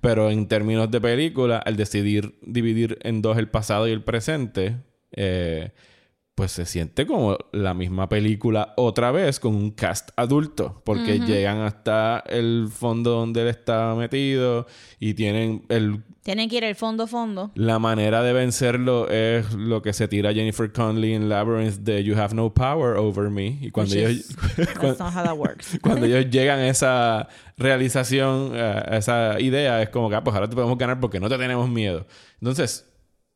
Pero en términos de película, al decidir dividir en dos el pasado y el presente, eh, pues se siente como la misma película otra vez con un cast adulto, porque llegan hasta el fondo donde él está metido y tienen el Tienen que ir al fondo, fondo. la manera de vencerlo es lo que se tira Jennifer Connelly en Labyrinth de You have no power over me y cuando Which ellos is- [LAUGHS] That's not how that works. [LAUGHS] cuando ellos llegan a esa realización, a esa idea, es como que, ah, pues ahora te podemos ganar porque no te tenemos miedo. Entonces,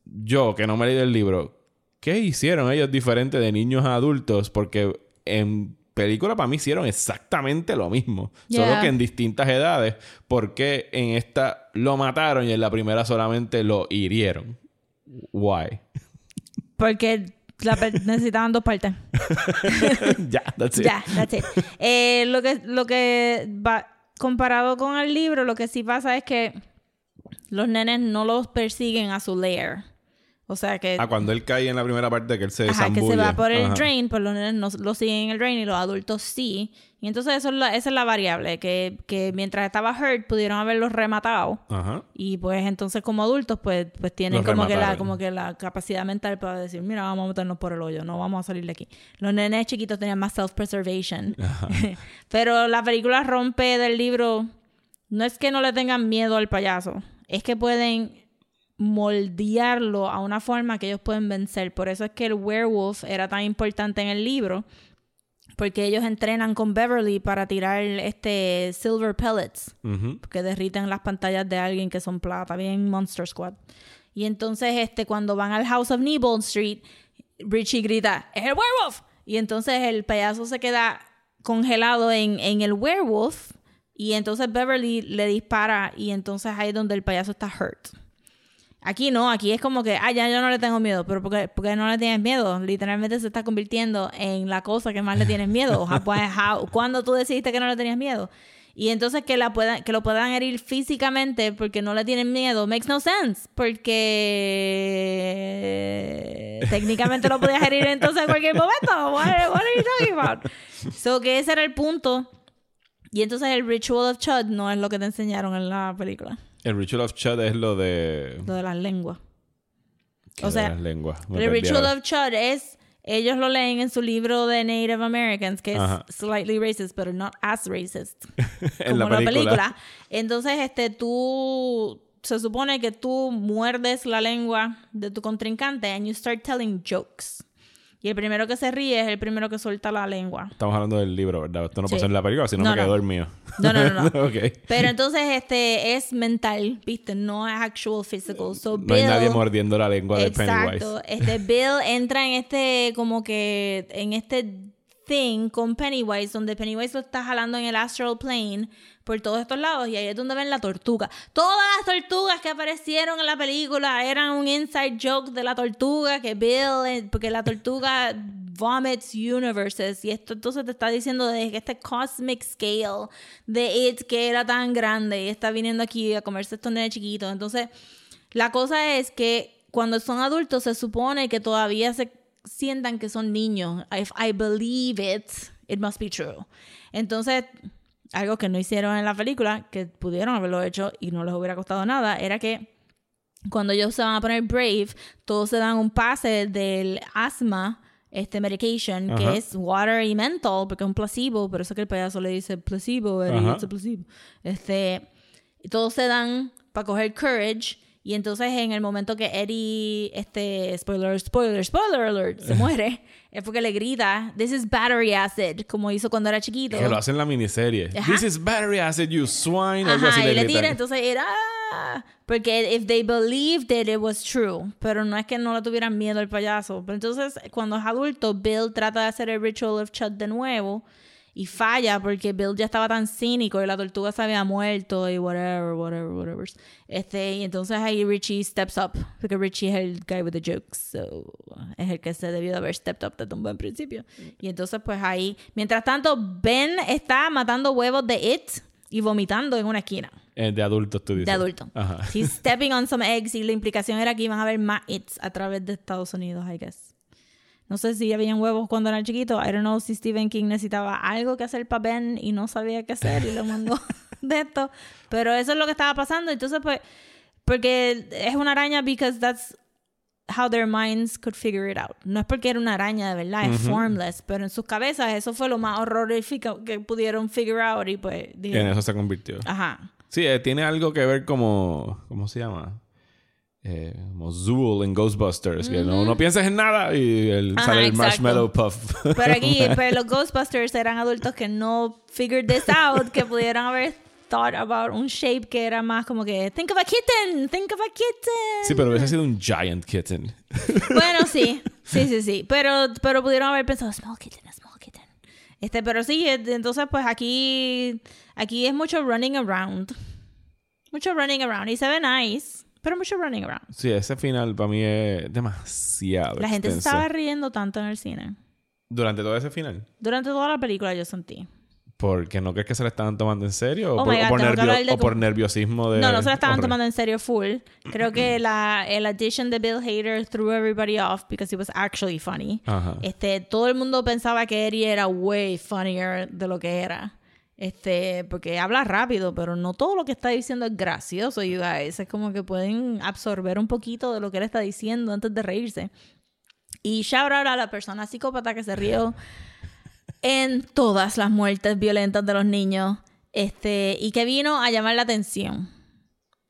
yo que no me leí el libro, ¿qué hicieron ellos diferente de niños a adultos? Porque en película para mí hicieron exactamente lo mismo, solo Yeah. que en distintas edades, porque en esta lo mataron y en la primera solamente lo hirieron. Why? Porque la necesitaban dos partes. [LAUGHS] ya, that's it. Ya, that's it. Eh, lo que, lo que va, comparado con el libro, lo que sí pasa es que los nenes no los persiguen a su lair. O sea que, Ah, cuando él cae en la primera parte que él se ajá, que se va por el Ajá. drain, pues los nenes no lo siguen en el drain y los adultos sí. Y entonces eso es la, esa es la variable, que, que mientras estaba hurt pudieron haberlos rematado. Ajá. Y pues entonces como adultos pues, pues tienen Los como que, la, como que la capacidad mental para decir, mira, vamos a meternos por el hoyo, no vamos a salir de aquí. Los nenes chiquitos tenían más self-preservation. [LAUGHS] Pero la película rompe del libro, no es que no le tengan miedo al payaso, es que pueden moldearlo a una forma que ellos pueden vencer. Por eso es que el werewolf era tan importante en el libro. Porque ellos entrenan con Beverly para tirar este silver pellets que derriten las pantallas de alguien que son plata, bien Monster Squad. Y entonces, este, cuando van al House of Nibble Street, Richie grita, ¡Es el werewolf! Y entonces el payaso se queda congelado en, en el werewolf. Y entonces Beverly le dispara y entonces ahí es donde el payaso está hurt. Aquí no, aquí es como que, ah, ya yo no le tengo miedo, pero porque, porque no le tienes miedo, literalmente se está convirtiendo en la cosa que más le tienes miedo. O sea, pues, how- [LAUGHS] ¿Cuándo tú decidiste que no le tenías miedo? Y entonces que, la puedan, que lo puedan herir físicamente porque no le tienen miedo, makes no sense. Porque técnicamente lo podías herir entonces en cualquier momento. What, what are you talking about? So que ese era el punto. Y entonces el Ritual of Chud no es lo que te enseñaron en la película. El Ritual of Chud es lo de... Lo de las lenguas. ¿Qué O sea, las lenguas? Me el Ritual of Chud es... Ellos lo leen en su libro de Native Americans, que Ajá. es slightly racist, pero not as racist. [LAUGHS] en como la película. película. Entonces, este, tú... Se supone que tú muerdes la lengua de tu contrincante and you start telling jokes. Y el primero que se ríe es el primero que suelta la lengua. Estamos hablando del libro, ¿verdad? Esto no Sí. pasó en la película, si no, No, me quedé no. dormido. No, no, no, no. [LAUGHS] ok. Pero entonces este es mental, ¿viste? No es actual physical. So No hay Bill- nadie mordiendo la lengua de Pennywise. Exacto. Este [LAUGHS] Bill entra en este, como que, en este thing con Pennywise, donde Pennywise lo está jalando en el astral plane por todos estos lados y ahí es donde ven la tortuga. Todas las tortugas que aparecieron en la película eran un inside joke de la tortuga que Bill, porque la tortuga [LAUGHS] vomits universes y esto entonces te está diciendo de que este cosmic scale de it que era tan grande y está viniendo aquí a comerse estos nenes chiquitos. Entonces, la cosa es que cuando son adultos se supone que todavía se sientan que son niños. If I believe it, it must be true. Entonces, algo que no hicieron en la película, que pudieron haberlo hecho y no les hubiera costado nada, era que cuando ellos se van a poner brave, todos se dan un pase del asma, este medication, Ajá. que es water y menthol, porque es un placebo, por eso que el payaso le dice placebo, Ajá. it's a placebo. Este, todos se dan para coger courage. Y entonces en el momento que Eddie, este, spoiler, spoiler, spoiler alert, se [LAUGHS] muere, es porque le grita, this is battery acid, como hizo cuando era chiquito. Que lo hace en la miniserie. Ajá. This is battery acid, you swine. Algo Ajá, así y le tira, entonces era... "Ah", Porque if they believed it, it was true. Pero no es que no le tuvieran miedo al payaso. Pero entonces, cuando es adulto, Bill trata de hacer el Ritual of Chud de nuevo y falla porque Bill ya estaba tan cínico y la tortuga se había muerto y whatever, whatever, whatever. Este, y entonces ahí Richie steps up, porque Richie es el guy with the jokes, so es el que se debió de haber stepped up desde un buen principio. Y entonces pues ahí, mientras tanto, Ben está matando huevos de It y vomitando en una esquina. Eh, de adultos, tú dices. De adulto. Ajá. He's stepping on [LAUGHS] some eggs y la implicación era que iban a haber más It's a través de Estados Unidos, I guess. No sé si habían huevos cuando era chiquito. I don't know si Stephen King necesitaba algo que hacer para Ben y no sabía qué hacer y lo [LAUGHS] mandó [LAUGHS] de esto. Pero eso es lo que estaba pasando. Entonces, pues, porque es una araña because that's how their minds could figure it out. No es porque era una araña de verdad, es formless, pero en sus cabezas eso fue lo más horrorífico que pudieron figure out y pues... Y en eso se convirtió. Ajá. Sí, eh, tiene algo que ver como... ¿Cómo se llama? Eh, como Zool en Ghostbusters. Que no, no pienses en nada y el, Ajá, sale el exacto. marshmallow puff. Pero aquí, [LAUGHS] pues, los Ghostbusters eran adultos que no figured this out, que pudieran haber thought about un shape que era más como que think of a kitten, think of a kitten. sí, pero hubiese sido un giant kitten. Bueno, sí, [LAUGHS] sí, sí, sí. Pero, pero pudieron haber pensado small kitten, small kitten. Este, pero sí, eh, entonces pues aquí, aquí es mucho running around. Mucho running around. Y se ve nice, pero mucho running around. Sí, ese final para mí es demasiado La gente se extenso. estaba riendo tanto en el cine. Durante todo ese final. Durante toda la película yo sentí. Porque no crees que se le estaban tomando en serio o, Oh por, my o God, por tengo que nervio- hablar de o por nerviosismo de No, no se la estaban tomando en serio full. Creo que la el audition de Bill Hader threw everybody off because it was actually funny. Ajá. Este, todo el mundo pensaba que Eddie era way funnier de lo que era. Este, porque habla rápido, pero no todo lo que está diciendo es gracioso, you guys. Es como que pueden absorber un poquito de lo que él está diciendo antes de reírse. Y shout out a la persona psicópata que se rió en todas las muertes violentas de los niños. Este, y que vino a llamar la atención.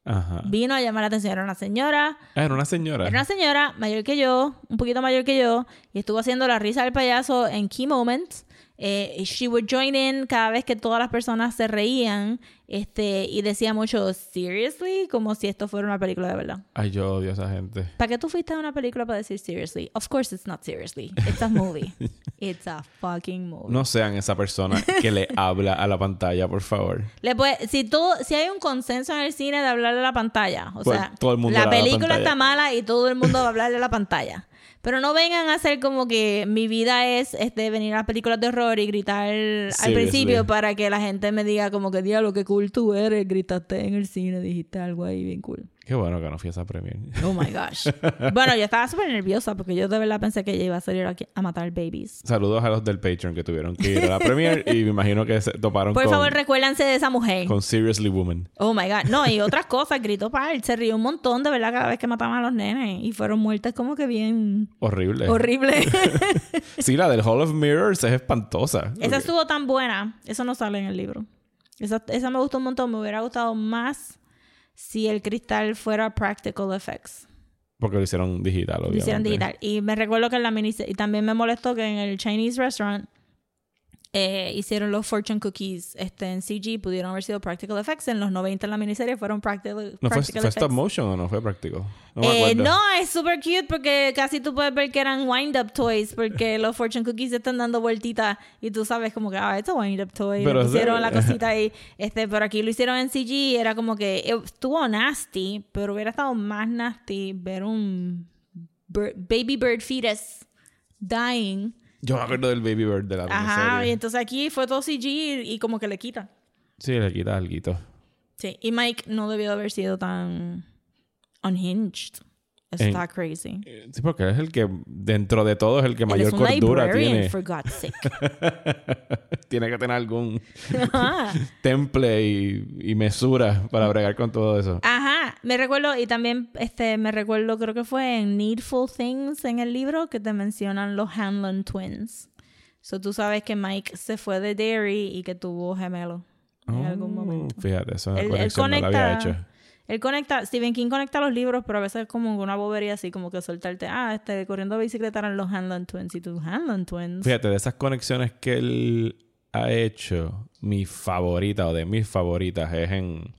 Ajá. Vino a llamar la atención. Era una señora Ah, era una señora. era una señora mayor que yo, un poquito mayor que yo, y estuvo haciendo la risa del payaso en key moments. Eh, she would join in cada vez que todas las personas se reían este, y decía mucho, seriously, como si esto fuera una película de verdad. Ay, yo odio a esa gente. ¿Para qué tú fuiste a una película para decir seriously? Of course it's not seriously. It's a movie. [LAUGHS] It's a fucking movie. No sean esa persona que le [LAUGHS] habla a la pantalla, por favor. Le puede- si, tú, si hay un consenso en el cine de hablarle a la pantalla, o Pues, sea, todo el mundo la la película pantalla. está mala y todo el mundo va a hablarle a la pantalla. Pero no vengan a hacer como que mi vida es este, venir a las películas de horror y gritar al principio para que la gente me diga como que diablo, qué cool tú eres, gritaste en el cine, dijiste algo ahí bien cool. Qué bueno que no fui a esa premier. Oh my gosh. [LAUGHS] bueno, yo estaba súper nerviosa porque yo de verdad pensé que ella iba a salir aquí a matar babies. Saludos a los del Patreon que tuvieron que ir a la premier y me imagino que se toparon Por con, favor, recuérdense de esa mujer. con Seriously Woman. Oh my God. No, y otras cosas, gritó par, se rió un montón de verdad cada vez que mataban a los nenes. Y fueron muertes como que bien Horrible. horribles. [LAUGHS] Sí, la del Hall of Mirrors es espantosa. esa estuvo tan buena. Eso no sale en el libro. Esa, esa me gustó un montón. Me hubiera gustado más si el cristal fuera practical effects. Porque lo hicieron digital, Lo obviamente. hicieron digital. Y me recuerdo que en la miniserie... Y también me molestó que en el Chinese restaurant eh, hicieron los fortune cookies este, en CG. Pudieron haber sido practical effects. En los 90 en la miniserie fueron practical, ¿No fue, practical fue effects. stop motion o no fue? No me Eh, no, es super cute porque casi tú puedes ver que eran wind-up toys porque [LAUGHS] los fortune cookies están dando vueltitas y tú sabes como que, ah, esto es wind-up toy. Pero de- la [LAUGHS] cosita ahí. Este, pero aquí lo hicieron en CG y era como que eh, estuvo nasty, pero hubiera estado más nasty ver un bir- baby bird fetus dying. Yo me acuerdo del Baby Bird de la Ajá, y entonces aquí fue todo CG y, y como que le quita. Sí, le quita algo. Sí, y Mike no debió de haber sido tan unhinged. En- está crazy. Sí, porque es el que, dentro de todo, es el que mayor cordura tiene. for God's sake. [LAUGHS] tiene que tener algún [LAUGHS] temple y, y mesura para bregar con todo eso. Ajá, me recuerdo, y también este, me recuerdo, creo que fue en Needful Things en el libro que te mencionan los Hanlon Twins. So tú sabes que Mike se fue de Derry y que tuvo gemelo en algún Oh, momento. Fíjate, eso es Él- él conexión no la había conecta- hecho. Él conecta, Stephen King conecta los libros, pero a veces es como una bobería así, como que soltarte, ah, este, corriendo bicicleta eran los Hanlon Twins y tus Hanlon Twins. Fíjate, de esas conexiones que él ha hecho, mi favorita o de mis favoritas es en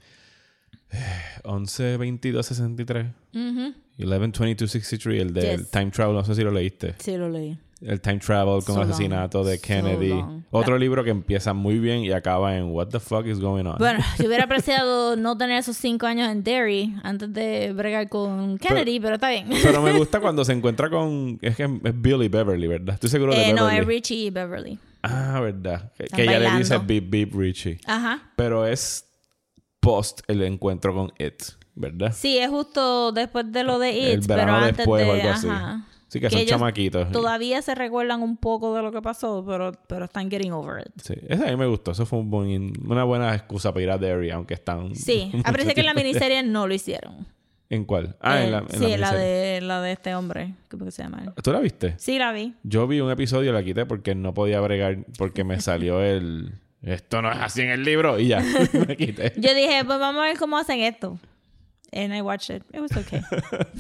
11, 22, 63. Ujú. 11, 22, 63, el del Yes. Time Travel, no sé si lo leíste. Sí, lo leí. El Time Travel con So el long. asesinato de Kennedy. Otro libro que empieza muy bien y acaba en What the fuck is going on. Bueno, [LAUGHS] yo hubiera apreciado no tener esos cinco años en Derry antes de bregar con Kennedy, pero, está bien. Pero me gusta [LAUGHS] cuando se encuentra con. Es que es Billy Beverly, ¿verdad? Estoy seguro de Eh, no, Beverly. es Richie y Beverly. Ah, ¿verdad? Que, Están que ella le dice beep beep Richie. Ajá. Pero es post el encuentro con It, ¿verdad? Sí, es justo después de lo de El It, verano pero antes después de... o algo así. Ajá. Sí, que son chamaquitos. Todavía se recuerdan un poco de lo que pasó, pero, pero están getting over it. Sí, ese a mí me gustó. Eso fue un buen- una buena excusa para ir a Derry, aunque están. Sí, [LAUGHS] mucho aprecié que en la miniserie no lo hicieron. ¿En cuál? Ah, en la, en sí, la la, de, la de este hombre. ¿Cómo que se llama? ¿Tú la viste? Sí, la vi. Yo vi un episodio y la quité porque no podía bregar, porque me salió el. Esto no es así en el libro y ya, [LAUGHS] me quité. Yo dije, pues vamos a ver cómo hacen esto. And I watched it. It was okay. [LAUGHS]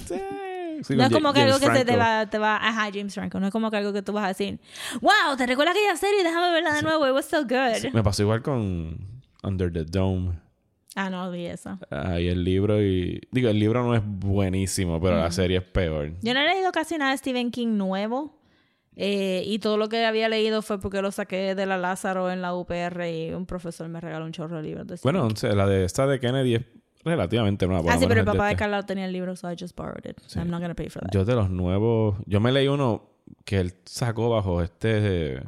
Sí, sí, no es como que algo que se te va, te va, ajá, James Franco. No es como que algo que tú vas a decir, wow, ¿te recuerdas aquella serie? Déjame verla de nuevo. It was so good. Me pasó igual con Under the Dome. Ah, no vi eso. Ahí el libro y... Digo, el libro no es buenísimo, pero la serie es peor. Yo no he leído casi nada de Stephen King nuevo. Eh, y todo lo que había leído fue porque lo saqué de la Lázaro en la UPR y un profesor me regaló un chorro de libros de Bueno, la de esta de Kennedy es relativamente nueva. Ah, sí, pero el papá de este. Carla tenía el libro, so I just borrowed it. I'm not gonna pay for that. Yo de los nuevos... Yo me leí uno que él sacó bajo este eh,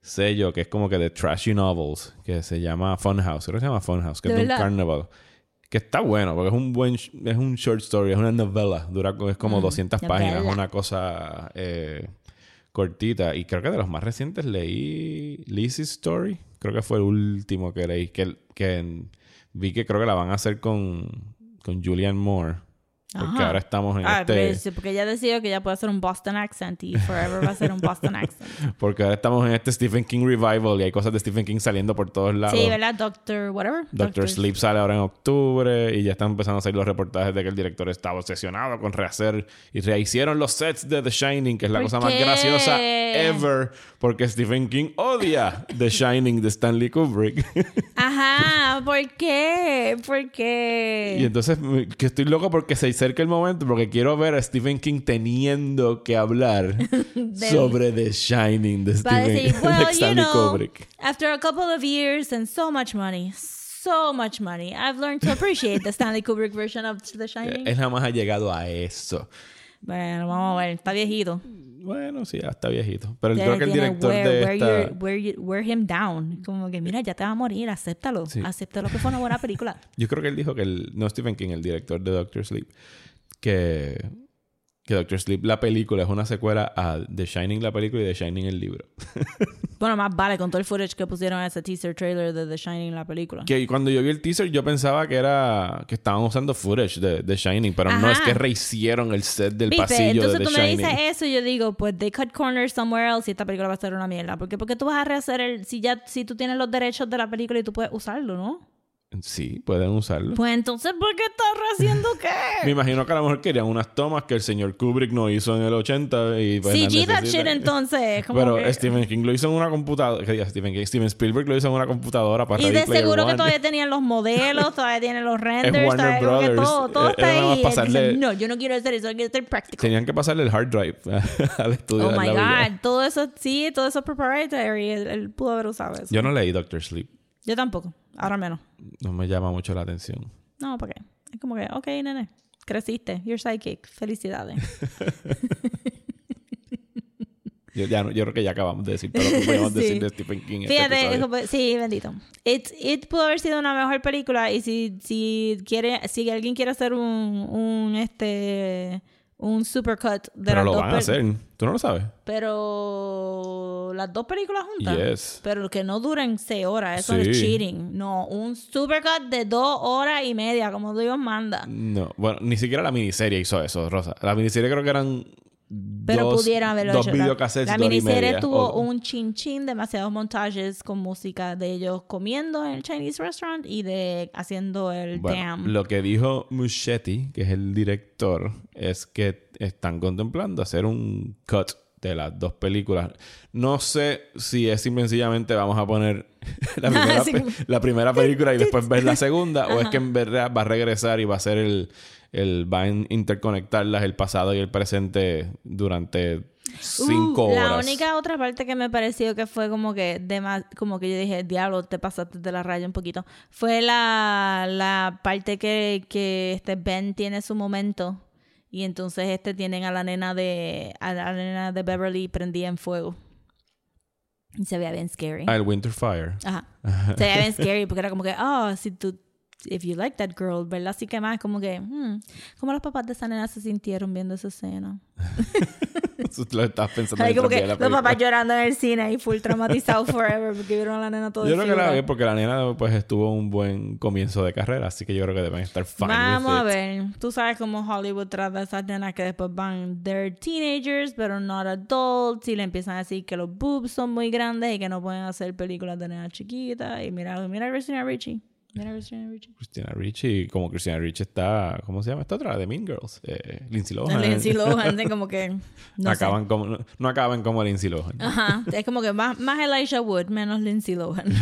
sello que es como que de Trashy Novels, que se llama Funhouse. Creo que se llama Funhouse, que ¿De es de un carnaval. Que está bueno, porque es un buen... Es un short story, es una novela. Dura, es como 200 páginas, novela. una cosa eh, cortita. Y creo que de los más recientes leí Lizzie's Story. Creo que fue el último que leí. Que, que vi que creo que la van a hacer con, con Julianne Moore. Porque Ajá. ahora estamos en Ah, este... porque ella decidió que ella puede hacer un Boston accent y forever va a ser un Boston accent. [LAUGHS] Porque ahora estamos en este Stephen King revival y hay cosas de Stephen King saliendo por todos lados. Sí, ¿verdad? Doctor, whatever. Doctor Sleep sale ahora en octubre y ya están empezando a salir los reportajes de que el director estaba obsesionado con rehacer y rehicieron los sets de The Shining, que es la ¿Por cosa más graciosa ever, porque Stephen King odia The Shining de Stanley Kubrick. Ajá, ¿por qué? ¿Por qué? [LAUGHS] y entonces que estoy loco porque se acerca el momento porque quiero ver a Stephen King teniendo que hablar [LAUGHS] sobre The Shining de, Stephen, decir, [LAUGHS] de well, you Stanley know, Kubrick. after a couple of years and so much money, so much money, I've learned to appreciate the Stanley Kubrick version of The [LAUGHS] Shining. Él jamás ha llegado a eso. Bueno, vamos a ver, está viejito. Bueno, sí, ya está viejito. Pero Ya creo que el director wear, de wear, esta... your- wear you- wear him down. Como que, mira, ya te va a morir, acéptalo. Sí. Acéptalo que fue una buena película. [LAUGHS] Yo creo que él dijo que el... No Stephen King, el director de Doctor Sleep. Que... Que Doctor Sleep, la película, es una secuela a The Shining, la película, y The Shining, el libro. [LAUGHS] Bueno, más vale con todo el footage que pusieron en ese teaser trailer de The Shining, la película. Que cuando yo vi el teaser, yo pensaba que era... Que estaban usando footage de The Shining. Pero no es que rehicieron el set del ¿Viste? pasillo Entonces de tú The me Shining. dices eso y yo digo, pues they cut corners somewhere else y esta película va a ser una mierda. Porque, porque tú vas a rehacer el... Si ya si tú tienes los derechos de la película y tú puedes usarlo, ¿no? Sí, pueden usarlo. Pues entonces, ¿por qué estás rehaciendo [LAUGHS] Me qué? imagino que a lo mejor querían unas tomas que el señor Kubrick no hizo en el 80 y pues CG that shit entonces. [LAUGHS] Como Pero que- Stephen King lo hizo en una computadora. ¿Qué Stephen King? Steven Spielberg lo hizo en una computadora para Y de seguro que One. todavía tenían los modelos, [LAUGHS] todavía tienen los renders, Warner todavía como que Brothers. todo, todo Eh, está ahí. pasarle- no, yo no quiero hacer eso, quiero hacer practical. Tenían que pasarle el hard drive al estudio. Oh my vida. god, todo eso, sí, todo eso es proprietary. Él, él pudo haber usado eso. Yo no leí Doctor Sleep. Yo tampoco, ahora menos. No me llama mucho la atención. No, ¿por qué? Es como que, ok, nene, creciste, you're psychic, felicidades. [LAUGHS] Yo, ya no- yo creo que ya acabamos de decir todo lo que [LAUGHS] podíamos Sí. decir de Stephen King. este Fíjate, como- sí, bendito. It, it pudo haber sido una mejor película y si, si quiere, si alguien quiere hacer un, un este un supercut de Pero las lo dos van a hacer. ¿Tú no lo sabes? Pero las dos películas juntas. Yes. Pero que no duren seis horas. Eso es cheating. No, un supercut de dos horas y media, como Dios manda. No. Bueno, ni siquiera la miniserie hizo eso, Rosa. La miniserie creo que eran Pero dos, pudieran haberlo dos hecho. La- La, miniserie tuvo O- un chin chin, demasiados montajes con música de ellos comiendo en el Chinese restaurant y de haciendo el Bueno, damn. lo que dijo Muschietti, que es el director, es que están contemplando hacer un cut de las dos películas. No sé si es sencillamente vamos a poner [LAUGHS] la [LAUGHS] primera, Sí. la primera película y [LAUGHS] después ver la segunda, o es que en verdad va a regresar y va a ser el, el va a in- interconectarlas el pasado y el presente durante cinco Uh, horas. La única otra parte que me pareció que fue como que de más, como que yo dije, diablo, te pasaste de la raya un poquito, fue la, la parte que, que este Ben tiene su momento y entonces este tienen a la nena de a la nena de Beverly prendida en fuego. Y se veía bien scary. Ah, el Winter Fire. Ajá. [LAUGHS] Se veía bien scary porque era como que, oh, si tú, if you like that girl, ¿verdad? Así que más como que, hmm, ¿cómo los papás de esa nena se sintieron viendo esa escena? [LAUGHS] Eso lo estabas pensando Ay, como que los papás llorando en el cine y full traumatizado forever porque vieron a la nena todo Yo creo que la vi porque la nena pues estuvo un buen comienzo de carrera, así que yo creo que deben estar fine Vamos with a it. ver. Tú sabes cómo Hollywood trata a esas nenas que después van, they're teenagers, pero not adults, y le empiezan a decir que los boobs son muy grandes y que no pueden hacer películas de nenas chiquitas. Y mira, mira a Christina Ricci. Mira a Christina Ricci. Christina Ricci, como Christina Ricci está, ¿cómo se llama esta otra? De Mean Girls, eh, Lindsay Lohan. [LAUGHS] Lindsay Lohan, de como que. [LAUGHS] No sé. acaban como, no, no acaban como Lindsay Lohan. Ajá. Es como que más, más Elijah Wood, menos Lindsay Lohan. [LAUGHS]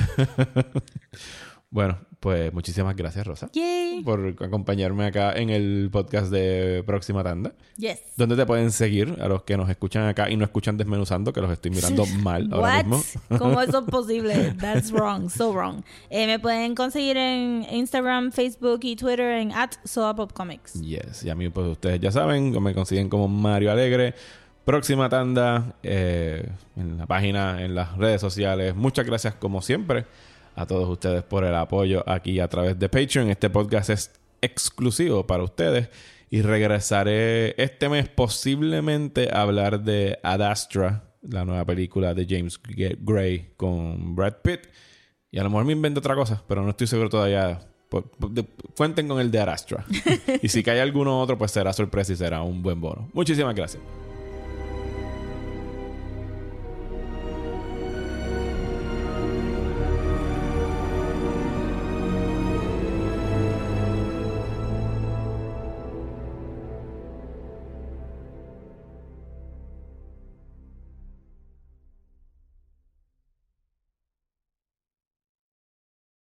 Bueno, pues muchísimas gracias, Rosa, Yay. por acompañarme acá en el podcast de Próxima Tanda. Yes. ¿Dónde te pueden seguir a los que nos escuchan acá y no escuchan desmenuzando, que los estoy mirando [LAUGHS] mal ahora mismo? ¿Cómo eso es [LAUGHS] posible? That's wrong, so wrong. Eh, me pueden conseguir en Instagram, Facebook y Twitter en at Comics. Yes, y a mí, pues ustedes ya saben, me consiguen como Mario Alegre. Próxima tanda eh, en la página, en las redes sociales. Muchas gracias, como siempre, a todos ustedes por el apoyo aquí a través de Patreon. Este podcast es exclusivo para ustedes y regresaré este mes posiblemente a hablar de Ad Astra, la nueva película de James Gray con Brad Pitt. Y a lo mejor me invento otra cosa, pero no estoy seguro todavía. Cuenten con el de Ad Astra. [LAUGHS] y si cae alguno otro, pues será sorpresa y será un buen bono. Muchísimas gracias.